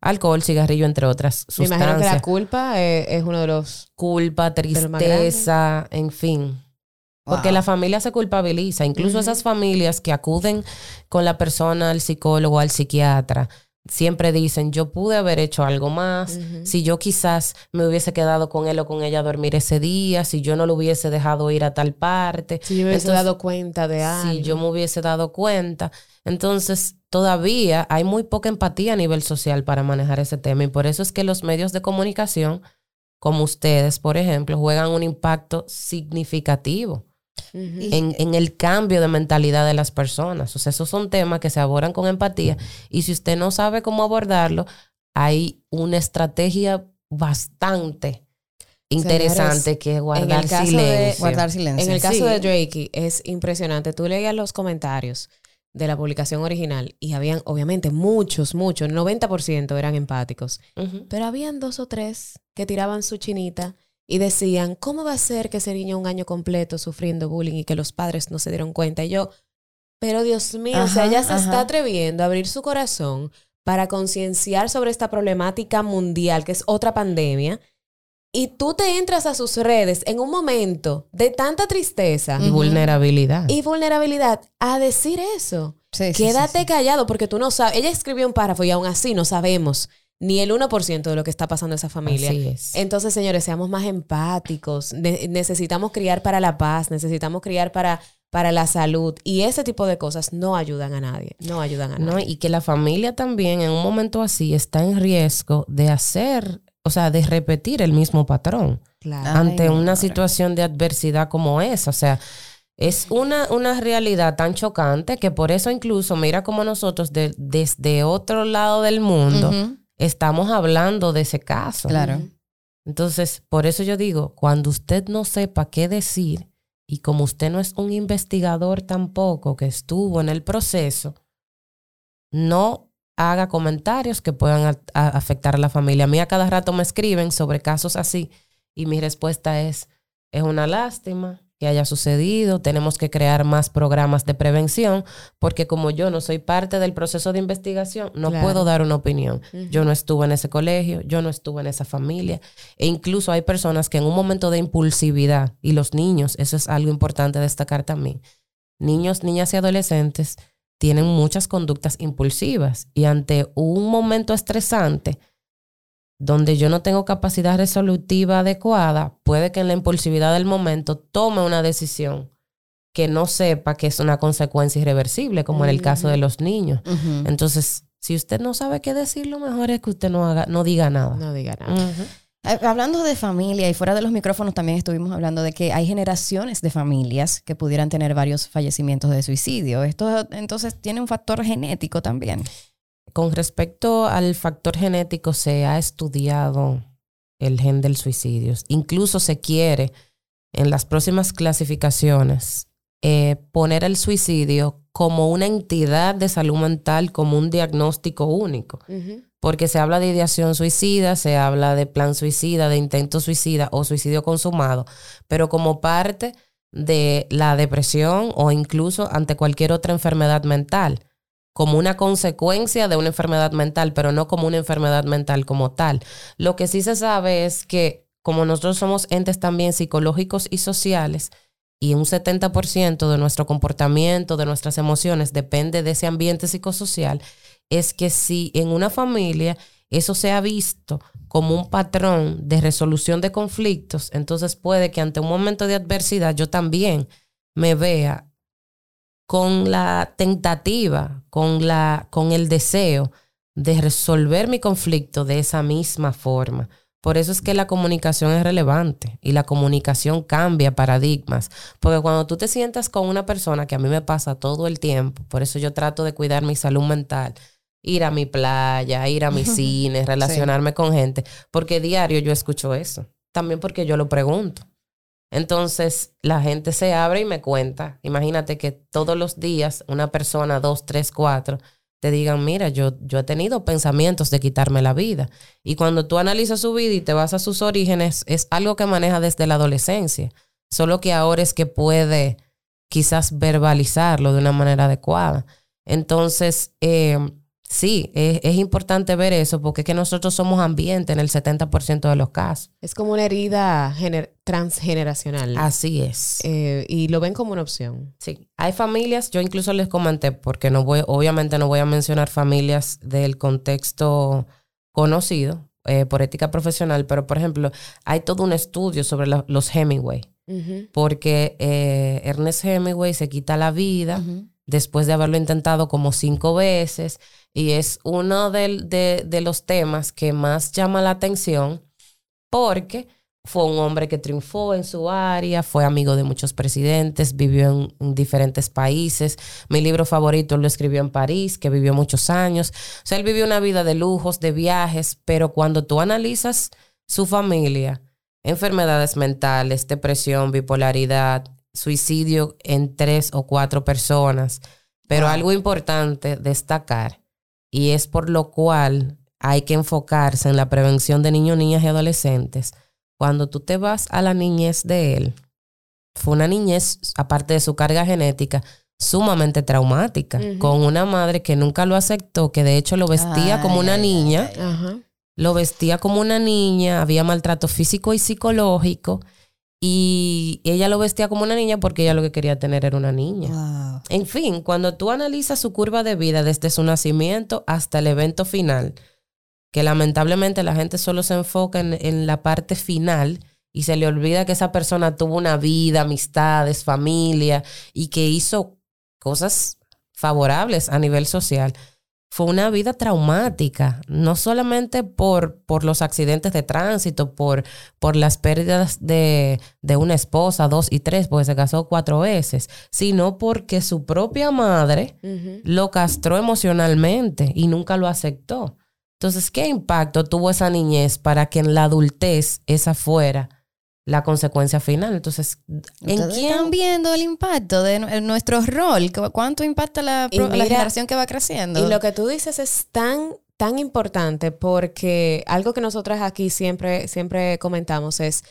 alcohol, cigarrillo, entre otras Me imagino que la sustancias. culpa eh, es uno de los... culpa, tristeza, en fin. Porque Wow. la familia se culpabiliza. Incluso esas familias que acuden con la persona al psicólogo, al psiquiatra, siempre dicen, yo pude haber hecho algo más, si yo quizás me hubiese quedado con él o con ella a dormir ese día, si yo no lo hubiese dejado ir a tal parte. Si yo me hubiese dado cuenta de algo. Si yo me hubiese dado cuenta. Entonces, todavía hay muy poca empatía a nivel social para manejar ese tema y por eso es que los medios de comunicación, como ustedes, por ejemplo, juegan un impacto significativo en, en, el cambio de mentalidad de las personas. O sea, esos son temas que se abordan con empatía y si usted no sabe cómo abordarlo, hay una estrategia bastante interesante que es guardar silencio. guardar silencio. En el caso de Drake es impresionante. Tú leías los comentarios de la publicación original y habían obviamente muchos, muchos, el 90% eran empáticos, pero habían dos o tres que tiraban su chinita y decían, ¿cómo va a ser que ese niño un año completo sufriendo bullying y que los padres no se dieron cuenta? Y yo, pero Dios mío, o sea, ella se está atreviendo a abrir su corazón para concienciar sobre esta problemática mundial, que es otra pandemia, y tú te entras a sus redes en un momento de tanta tristeza y vulnerabilidad. Y vulnerabilidad a decir eso. Quédate callado porque tú no sabes. Ella escribió un párrafo y aún así no sabemos ni el 1% de lo que está pasando en esa familia. Entonces, señores, seamos más empáticos. necesitamos criar para la paz, necesitamos criar para, para la salud. Y ese tipo de cosas no ayudan a nadie. No ayudan a nadie. y que la familia también en un momento así está en riesgo de hacer o sea, de repetir el mismo patrón ante una situación de adversidad como esa. O sea, es una, una realidad tan chocante que por eso incluso, mira como nosotros desde otro lado del mundo estamos hablando de ese caso. Claro. Entonces, por eso yo digo, cuando usted no sepa qué decir y como usted no es un investigador tampoco que estuvo en el proceso, no haga comentarios que puedan afectar a la familia. A mí a cada rato me escriben sobre casos así y mi respuesta es, es una lástima que haya sucedido, tenemos que crear más programas de prevención, porque como yo no soy parte del proceso de investigación, no puedo dar una opinión. Yo no estuve en ese colegio, yo no estuve en esa familia, e incluso hay personas que en un momento de impulsividad, y los niños, eso es algo importante destacar también, niños, niñas y adolescentes, tienen muchas conductas impulsivas y ante un momento estresante donde yo no tengo capacidad resolutiva adecuada, puede que en la impulsividad del momento tome una decisión que no sepa que es una consecuencia irreversible, como en el caso de los niños. Entonces, si usted no sabe qué decir, lo mejor es que usted no haga, no diga nada. No diga nada. Hablando de familia y fuera de los micrófonos también estuvimos hablando de que hay generaciones de familias que pudieran tener varios fallecimientos de suicidio. Esto entonces tiene un factor genético también. Con respecto al factor genético se ha estudiado el gen del suicidio. Incluso se quiere en las próximas clasificaciones eh, poner el suicidio como una entidad de salud mental, como un diagnóstico único. Porque se habla de ideación suicida, se habla de plan suicida, de intento suicida o suicidio consumado, pero como parte de la depresión o incluso ante cualquier otra enfermedad mental, como una consecuencia de una enfermedad mental, pero no como una enfermedad mental como tal. Lo que sí se sabe es que como nosotros somos entes también psicológicos y sociales, y un 70% de nuestro comportamiento, de nuestras emociones, depende de ese ambiente psicosocial, es que si en una familia eso se ha visto como un patrón de resolución de conflictos, entonces puede que ante un momento de adversidad yo también me vea con la tentativa, con, la, con el deseo de resolver mi conflicto de esa misma forma. Por eso es que la comunicación es relevante y la comunicación cambia paradigmas. Porque cuando tú te sientas con una persona, que a mí me pasa todo el tiempo, por eso yo trato de cuidar mi salud mental, ir a mi playa, ir a mi cine, relacionarme con gente, porque diario yo escucho eso, también porque yo lo pregunto. Entonces la gente se abre y me cuenta. Imagínate que todos los días una persona, dos, tres, cuatro, te digan, mira, yo, yo he tenido pensamientos de quitarme la vida. Y cuando tú analizas su vida y te vas a sus orígenes, es algo que maneja desde la adolescencia. Solo que ahora es que puede quizás verbalizarlo de una manera adecuada. Entonces, eh, sí, es, es importante ver eso porque es que nosotros somos ambiente en el 70% de los casos. Es como una herida gener- transgeneracional. Así es. Eh, y lo ven como una opción. Sí, hay familias, yo incluso les comenté, porque no voy, obviamente no voy a mencionar familias del contexto conocido eh, por ética profesional, pero por ejemplo, hay todo un estudio sobre la- los Hemingway, porque eh, Ernest Hemingway se quita la vida después de haberlo intentado como cinco veces y es uno de los temas que más llama la atención porque fue un hombre que triunfó en su área, fue amigo de muchos presidentes, vivió en, en diferentes países. Mi libro favorito lo escribió en París, que vivió muchos años. O sea, él vivió una vida de lujos, de viajes, pero cuando tú analizas su familia, enfermedades mentales, depresión, bipolaridad, suicidio en tres o cuatro personas. Pero algo importante destacar, y es por lo cual hay que enfocarse en la prevención de niños, niñas y adolescentes. Cuando tú te vas a la niñez de él, fue una niñez, aparte de su carga genética, sumamente traumática, con una madre que nunca lo aceptó, que de hecho lo vestía Ay, como una ay, niña. ay, lo vestía como una niña, había maltrato físico y psicológico, y ella lo vestía como una niña porque ella lo que quería tener era una niña. Wow. En fin, cuando tú analizas su curva de vida desde su nacimiento hasta el evento final, que lamentablemente la gente solo se enfoca en, en la parte final y se le olvida que esa persona tuvo una vida, amistades, familia y que hizo cosas favorables a nivel social. Fue una vida traumática, no solamente por, por los accidentes de tránsito, por, por las pérdidas de, de una esposa, dos y tres, porque se casó cuatro veces, sino porque su propia madre lo castró emocionalmente y nunca lo aceptó. Entonces, ¿qué impacto tuvo esa niñez para que en la adultez esa fuera la consecuencia final? Entonces, ¿en quién? están viendo el impacto de nuestro rol? ¿Cu- ¿Cuánto impacta la, la generación que va creciendo? Y lo que tú dices es tan, tan importante porque algo que nosotras aquí siempre, siempre comentamos es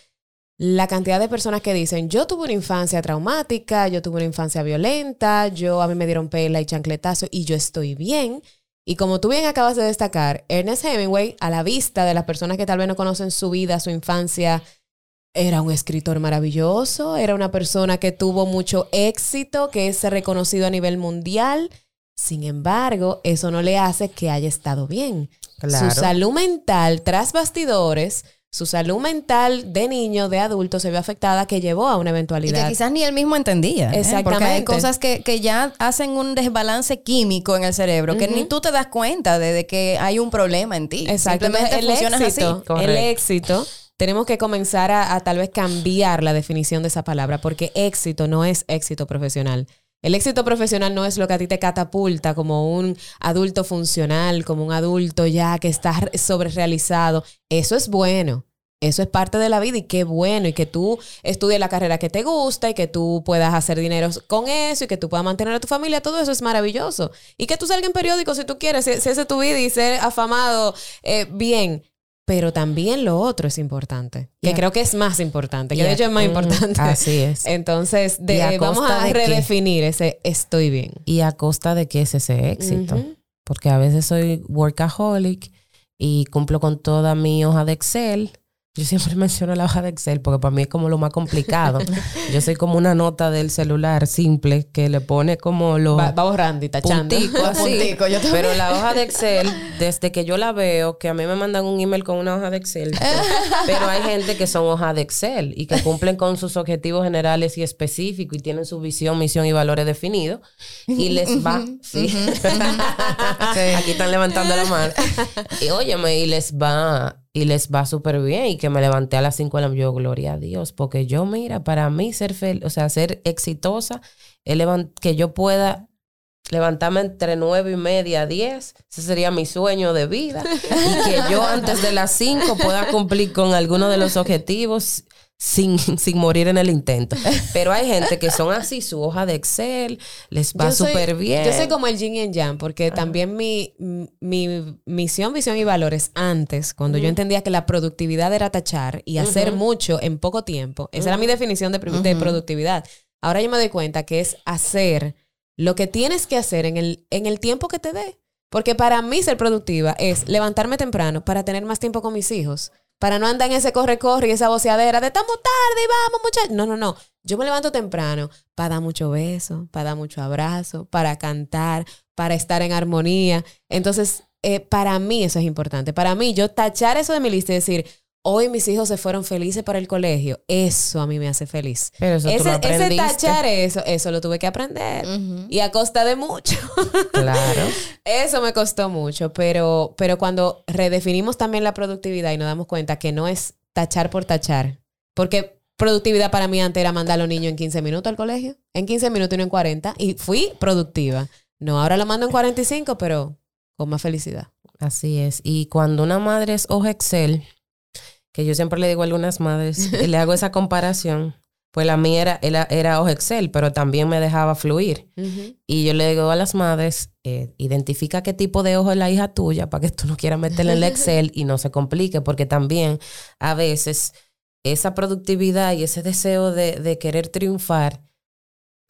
la cantidad de personas que dicen, yo tuve una infancia traumática, yo tuve una infancia violenta, yo a mí me dieron pela y chancletazo y yo estoy bien. Y como tú bien acabas de destacar, Ernest Hemingway, a la vista de las personas que tal vez no conocen su vida, su infancia, era un escritor maravilloso, era una persona que tuvo mucho éxito, que es reconocido a nivel mundial. Sin embargo, eso no le hace que haya estado bien. Claro. Su salud mental tras bastidores, su salud mental de niño, de adulto, se vio afectada que llevó a una Y que eventualidad. quizás ni él mismo entendía. ¿eh? Porque hay Exactamente. cosas que, que ya hacen un desbalance químico en el cerebro, que ni tú te das cuenta de, de que hay un problema en ti. Simplemente funcionas el así. éxito, el Correcto. éxito, tenemos que comenzar a, tal vez cambiar la definición de esa palabra, porque éxito no es éxito profesional. El éxito profesional no es lo que a ti te catapulta como un adulto funcional, como un adulto ya que está sobre realizado. Eso es bueno. Eso es parte de la vida y qué bueno. Y que tú estudies la carrera que te gusta y que tú puedas hacer dinero con eso y que tú puedas mantener a tu familia. Todo eso es maravilloso. Y que tú salgas en periódicos si tú quieres, si, si es tu vida y ser afamado, eh, bien. Pero también lo otro es importante. Que creo que es más importante. Que de hecho es más Ujú, importante. Así es. Entonces, de- ¿Y a vamos a de qué? redefinir ese estoy bien. ¿Y a costa de qué es ese éxito? Porque a veces soy workaholic y cumplo con toda mi hoja de Excel. Yo siempre menciono la hoja de Excel porque para mí es como lo más complicado. Yo soy como una nota del celular simple que le pone como los Va, va borrando y tachando. punticos así. Puntico, yo. Pero la hoja de Excel, desde que yo la veo, que a mí me mandan un email con una hoja de Excel, pero hay gente que son hojas de Excel y que cumplen con sus objetivos generales y específicos y tienen su visión, misión y valores definidos y les va, sí. Aquí están levantando la mano. Y óyeme, y les va, y les va súper bien. Y que me levanté a las 5 de la mañana. Yo, gloria a Dios, porque yo, mira, para mí ser fel o sea, ser exitosa, que yo pueda levantarme entre nueve y media, 10, ese sería mi sueño de vida. Y que yo antes de las 5 pueda cumplir con alguno de los objetivos sin, sin morir en el intento. Pero hay gente que son así, su hoja de Excel, les va súper bien. Yo soy como el yin y el yang, porque también mi, mi misión, visión y valores antes, cuando yo entendía que la productividad era tachar y hacer mucho en poco tiempo, esa era mi definición de, de productividad. Ahora yo me doy cuenta que es hacer lo que tienes que hacer en el, en el tiempo que te dé. Porque para mí ser productiva es levantarme temprano para tener más tiempo con mis hijos. Para no andar en ese corre-corre y esa voceadera de estamos tarde y vamos, muchachos. No, no, no. Yo me levanto temprano para dar mucho beso, para dar mucho abrazo, para cantar, para estar en armonía. Entonces, eh, para mí eso es importante. Para mí, yo tachar eso de mi lista y decir, hoy mis hijos se fueron felices para el colegio, eso a mí me hace feliz. Pero eso tú ese, lo ese tachar eso, eso lo tuve que aprender. Y a costa de mucho. Claro. Eso me costó mucho, pero, pero cuando redefinimos también la productividad y nos damos cuenta que no es tachar por tachar, porque productividad para mí antes era mandar a los niños en 15 minutos al colegio, en 15 minutos y no en 40, y fui productiva. No, ahora lo mando en 45, pero con más felicidad. Así es. Y cuando una madre es hoja Excel, que yo siempre le digo a algunas madres, y le hago esa comparación, pues la mía era, era, era hoja Excel, pero también me dejaba fluir. Y yo le digo a las madres, eh, identifica qué tipo de ojo es la hija tuya para que tú no quieras meterle en el Excel y no se complique, porque también a veces esa productividad y ese deseo de, de querer triunfar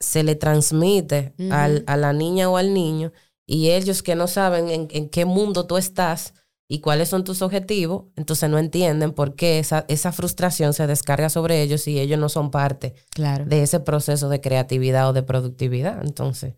se le transmite al- a la niña o al niño y ellos que no saben en, en qué mundo tú estás y cuáles son tus objetivos, entonces no entienden por qué esa, esa frustración se descarga sobre ellos y ellos no son parte Claro. de ese proceso de creatividad o de productividad. Entonces,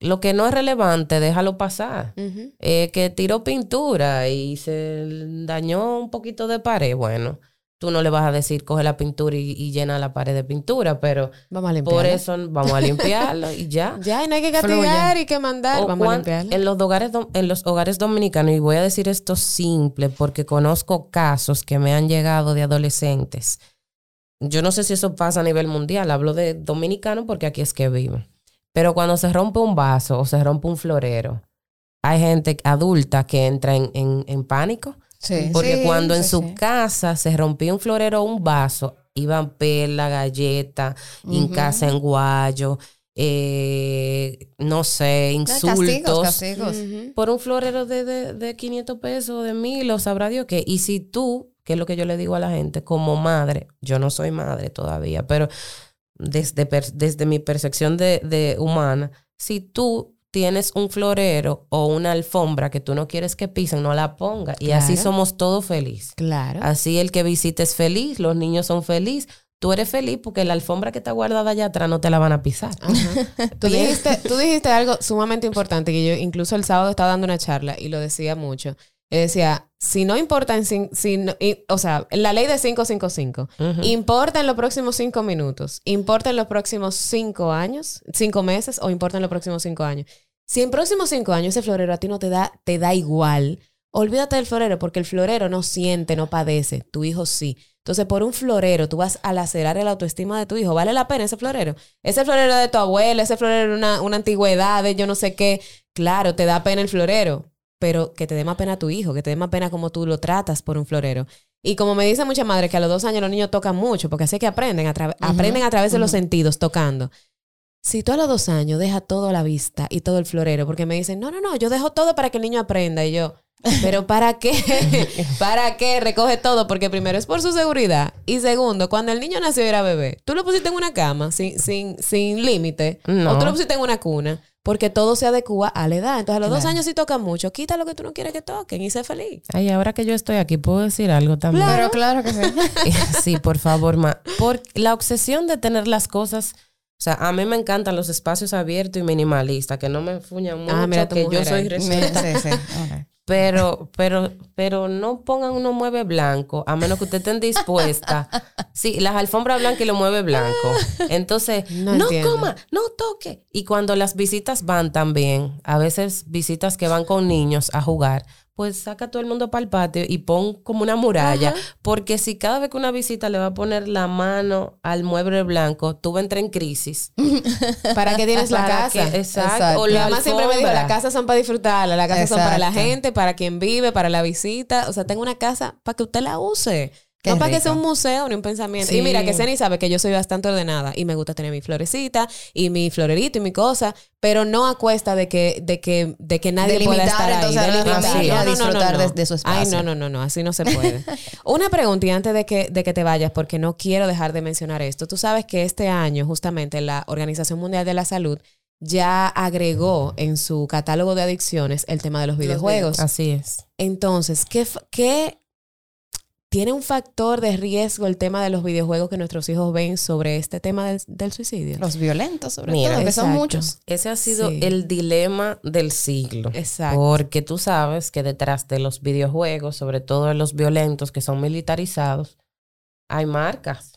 lo que no es relevante, déjalo pasar. Eh, que tiró pintura y se dañó un poquito de pared, bueno, tú no le vas a decir coge la pintura y, y llena la pared de pintura, pero Vamos a limpiar. por eso vamos a limpiarlo y ya. Ya, y no hay que castigar y que mandar. O Vamos a limpiarlo. en los hogares en los hogares dominicanos y voy a decir esto simple porque conozco casos que me han llegado de adolescentes. Yo no sé si eso pasa a nivel mundial, hablo de dominicano porque aquí es que vivo. Pero cuando se rompe un vaso o se rompe un florero, hay gente adulta que entra en, en- en pánico Sí. porque Sí, cuando en su sí. casa se rompía un florero o un vaso, iban perla, galleta, incasa en guayo, eh, no sé, insultos. Castigos. Por un florero de, de, de 500 pesos, de 1000, o sabrá Dios qué. Y si tú, que es lo que yo le digo a la gente, como madre, yo no soy madre todavía, pero desde, desde mi percepción de, de humana, si tú tienes un florero o una alfombra que tú no quieres que pisen, no la ponga. Y así somos todos felices. Claro. Así el que visite es feliz, los niños son felices. Tú eres feliz porque la alfombra que está guardada allá atrás no te la van a pisar. Ajá. Tú dijiste, tú dijiste algo sumamente importante que yo incluso el sábado estaba dando una charla y lo decía mucho. Yo decía, si no importa, en si no- y- o sea, la ley de 555, Ujú. ¿importa en los próximos cinco minutos? ¿Importa en los próximos cinco años, cinco meses o importa en los próximos cinco años? Si en próximos cinco años ese florero a ti no te da, te da igual, olvídate del florero porque el florero no siente, no padece, tu hijo sí. Entonces, por un florero, tú vas a lacerar el autoestima de tu hijo. ¿Vale la pena ese florero? Ese florero de tu abuela, ese florero de una, una antigüedad, de yo no sé qué. Claro, te da pena el florero, pero que te dé más pena a tu hijo, que te dé más pena como tú lo tratas por un florero. Y como me dicen muchas madres que a los dos años los niños tocan mucho, porque así es que aprenden, a tra- aprenden a través de los sentidos tocando. Si tú a los dos años dejas todo a la vista y todo el florero, porque me dicen, no, no, no, yo dejo todo para que el niño aprenda. Y yo, pero ¿para qué? ¿Para qué? Recoge todo, porque primero es por su seguridad. Y segundo, cuando el niño nació y era bebé, tú lo pusiste en una cama sin, sin, sin límite, No. o tú lo pusiste en una cuna, porque todo se adecua a la edad. Entonces a los dos Claro. años si tocan mucho, quita lo que tú no quieres que toquen y sé feliz. Ay, ahora que yo estoy aquí, ¿puedo decir algo también? Pero claro que sí. sí, por favor, ma. Por la obsesión de tener las cosas. O sea, a mí me encantan los espacios abiertos y minimalistas, que no me fuñan mucho, Ah, mira que yo mujer soy ahí. respetada. sí, sí. Ok. Pero, pero, pero no pongan unos muebles blancos, a menos que usted estén dispuesta. Sí, las alfombras blancas y los muebles blancos. Entonces, No coma, no toque. Y cuando las visitas van también, a veces visitas que van con niños a jugar, pues saca a todo el mundo para el patio y pon como una muralla. Porque si cada vez que una visita le va a poner la mano al mueble blanco, tú vas a entrar en crisis. ¿Para qué tienes la casa? que- exacto. Exacto. O la mamá siempre me dijo, las casas son para disfrutarla, las casas son para la Exacto. gente, para quien vive, para la visita. O sea, tengo una casa para que usted la use. No para que sea un museo ni un pensamiento. Sí. Y mira, que Ceni sabe que yo soy bastante ordenada y me gusta tener mi florecita y mi florerito y mi cosa, pero no a cuesta de que, de que, de que nadie pueda estar ahí. entonces, de a la limitar. familia No, a no, no, no, disfrutar no. de- de su Ay, espacio. no, no, no, no, así no se puede. Una pregunta y antes de que, de que te vayas, porque no quiero dejar de mencionar esto. Tú sabes que este año, justamente, la Organización Mundial de la Salud ya agregó en su catálogo de adicciones el tema de los videojuegos. Así es. Entonces, ¿qué, qué tiene un factor de riesgo el tema de los videojuegos que nuestros hijos ven sobre este tema del, del suicidio? Los violentos, sobre Mira, todo, que son exacto. muchos. Ese ha sido Sí. el dilema del siglo. Exacto. Porque tú sabes que detrás de los videojuegos, sobre todo de los violentos que son militarizados, hay marcas,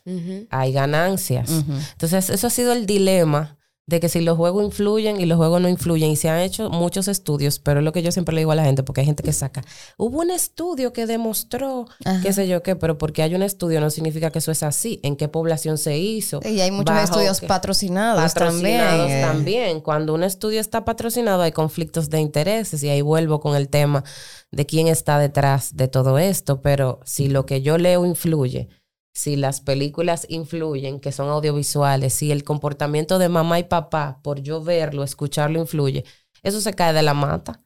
hay ganancias. Entonces, eso ha sido el dilema de que si los juegos influyen y los juegos no influyen. Y se han hecho muchos estudios, pero es lo que yo siempre le digo a la gente, porque hay gente que saca, hubo un estudio que demostró, Ajá. qué sé yo qué, pero porque hay un estudio no significa que eso es así. ¿En qué población se hizo? Y hay muchos estudios patrocinados, patrocinados también. también. Cuando un estudio está patrocinado hay conflictos de intereses y ahí vuelvo con el tema de quién está detrás de todo esto. Pero si lo que yo leo influye, si las películas influyen, que son audiovisuales, si el comportamiento de mamá y papá, por yo verlo, escucharlo, influye, eso se cae de la mata.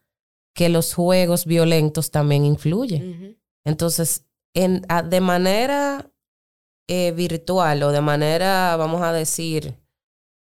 Que los juegos violentos también influyen. Entonces, en, a- de manera eh, virtual o de manera, vamos a decir,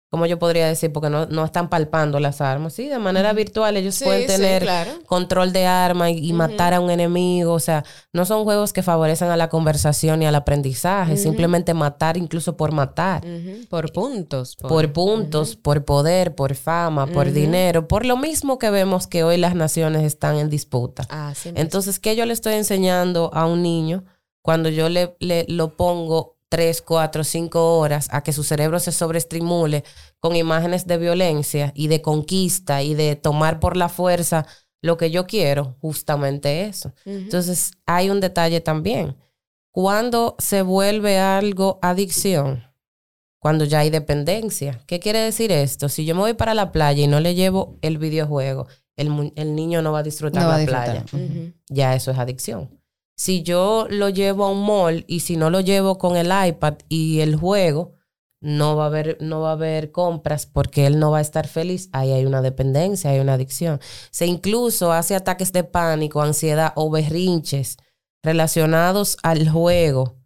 ¿cómo yo podría decir? Porque no, no están palpando las armas. Sí, de manera virtual ellos Sí, pueden sí, tener claro. control de arma y, matar a un enemigo. O sea, no son juegos que favorecen a la conversación y al aprendizaje, Ujú. simplemente matar incluso por matar. Por puntos. Por puntos, por poder, por fama, por dinero, por lo mismo que vemos que hoy las naciones están en disputa. Ah, Entonces, ¿qué yo le estoy enseñando a un niño cuando yo le, le- lo pongo tres, cuatro, cinco horas a que su cerebro se sobreestimule con imágenes de violencia y de conquista y de tomar por la fuerza lo que yo quiero? Justamente eso. Entonces, hay un detalle también. Cuando se vuelve algo adicción, cuando ya hay dependencia. ¿Qué quiere decir esto? Si yo me voy para la playa y no le llevo el videojuego, el, el niño no va a disfrutar No va a la disfrutar. playa ya eso es adicción. Si yo lo llevo a un mall y si no lo llevo con el iPad y el juego, no va a haber, no va a haber compras porque él no va a estar feliz. Ahí hay una dependencia, hay una adicción. Se incluso hace ataques de pánico, ansiedad o berrinches relacionados al juego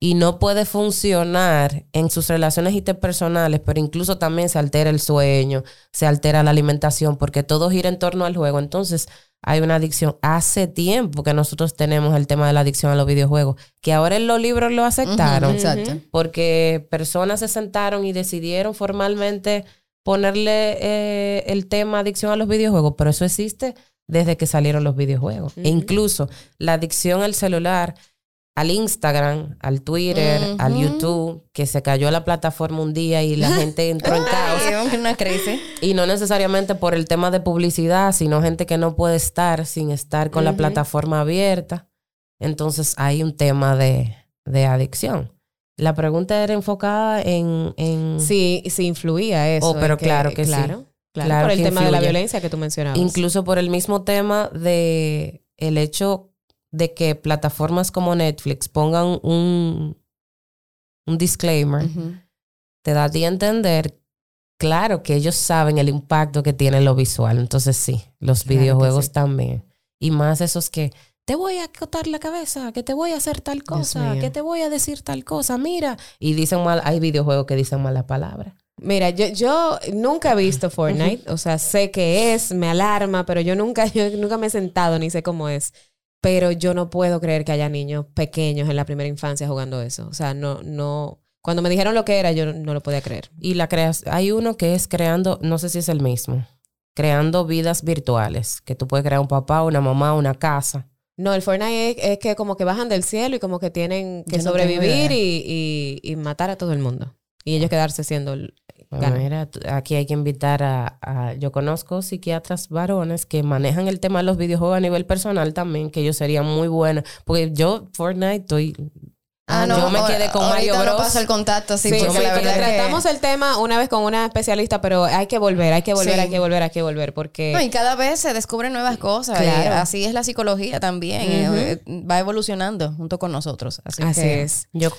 y no puede funcionar en sus relaciones interpersonales, pero incluso también se altera el sueño, se altera la alimentación, porque todo gira en torno al juego. Entonces, hay una adicción. Hace tiempo que nosotros tenemos el tema de la adicción a los videojuegos, que ahora en los libros lo aceptaron, Exacto. porque personas se sentaron y decidieron formalmente ponerle eh, el tema adicción a los videojuegos, pero eso existe desde que salieron los videojuegos. E incluso la adicción al celular, al Instagram, al Twitter, al. YouTube, que se cayó la plataforma un día y la gente entró en caos. Ay, una crisis. Y no necesariamente por el tema de publicidad, sino gente que no puede estar sin estar con la plataforma abierta. Entonces hay un tema de, de adicción. La pregunta era enfocada en... en Sí, sí influía eso. Oh, pero claro que sí. claro, Claro, Claro por el tema de la violencia que tú mencionabas. Incluso por el mismo tema de el hecho de que plataformas como Netflix pongan un, un disclaimer, te da a ti a entender, claro, que ellos saben el impacto que tiene lo visual. Entonces sí, los Claro videojuegos sí. también. Y más esos que te voy a cortar la cabeza, que te voy a hacer tal cosa, que te voy a decir tal cosa, mira. Y dicen mal, hay videojuegos que dicen malas palabras. Mira, yo, yo nunca he visto Fortnite, o sea, sé que es, me alarma, pero yo nunca, yo nunca me he sentado ni sé cómo es. Pero yo no puedo creer que haya niños pequeños en la primera infancia jugando eso. O sea, no, no. Cuando me dijeron lo que era, yo no lo podía creer. Y la creas, hay uno que es creando, no sé si es el mismo, creando vidas virtuales, que tú puedes crear un papá, una mamá, una casa. No, el Fortnite es, es que como que bajan del cielo y como que tienen que Yo sobrevivir y, y- y matar a todo el mundo. Y ellos quedarse siendo... el- Bueno, mira, aquí hay que invitar a, a- Yo conozco psiquiatras varones que manejan el tema de los videojuegos a nivel personal también, que ellos serían muy buenos. Porque yo, Fortnite, estoy... Ah, no, yo me quedé con Mario no Bros. pasa el contacto, sí, Sí, porque sí, la verdad que- tratamos el tema una vez con una especialista, pero hay que volver, hay que volver, Sí. hay que volver, hay que volver, porque... No, y cada vez se descubren nuevas cosas. Claro. y así es la psicología también. Eh, eh, va evolucionando junto con nosotros. Así, Así que- es. Yo,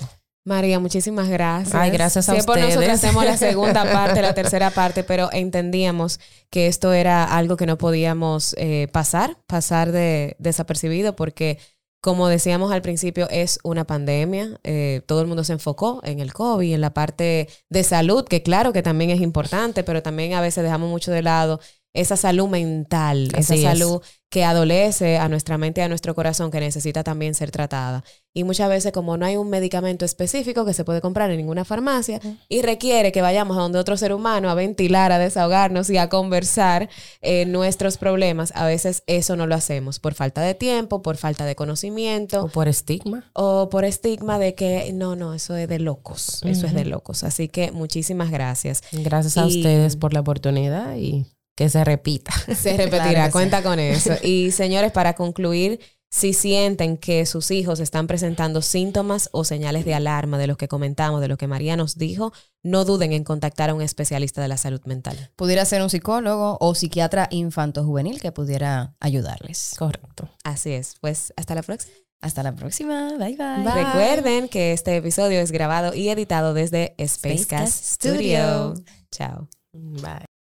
María, muchísimas gracias. Ay, gracias a Siempre nosotros ustedes. hacemos la segunda parte, la tercera parte, pero entendíamos que esto era algo que no podíamos eh, pasar, pasar de desapercibido, porque Como decíamos al principio, es una pandemia. Eh, todo el mundo se enfocó en el COVID, en la parte de salud, que claro que también es importante, pero también a veces dejamos mucho de lado esa salud mental, esa es. salud que adolece a nuestra mente y a nuestro corazón, que necesita también ser tratada. Y muchas veces, como no hay un medicamento específico que se puede comprar en ninguna farmacia y requiere que vayamos a donde otro ser humano a ventilar, a desahogarnos y a conversar eh, nuestros problemas, a veces eso no lo hacemos por falta de tiempo, por falta de conocimiento O por estigma. o por estigma de que no, no, eso es de locos, eso es de locos. Así que muchísimas gracias. Gracias a ustedes por la oportunidad y que se repita. Se repetirá, Claro que sí. cuenta con eso. Y señores, para concluir, si sienten que sus hijos están presentando síntomas o señales de alarma de los que comentamos, de lo que María nos dijo, no duden en contactar a un especialista de la salud mental. Pudiera ser un psicólogo o psiquiatra infanto-juvenil que pudiera ayudarles. Correcto. Así es, pues hasta la próxima. Hasta la próxima. Bye bye. Recuerden que este episodio es grabado y editado desde Spacecast Spacecast Studio. Studio. Chao. Bye.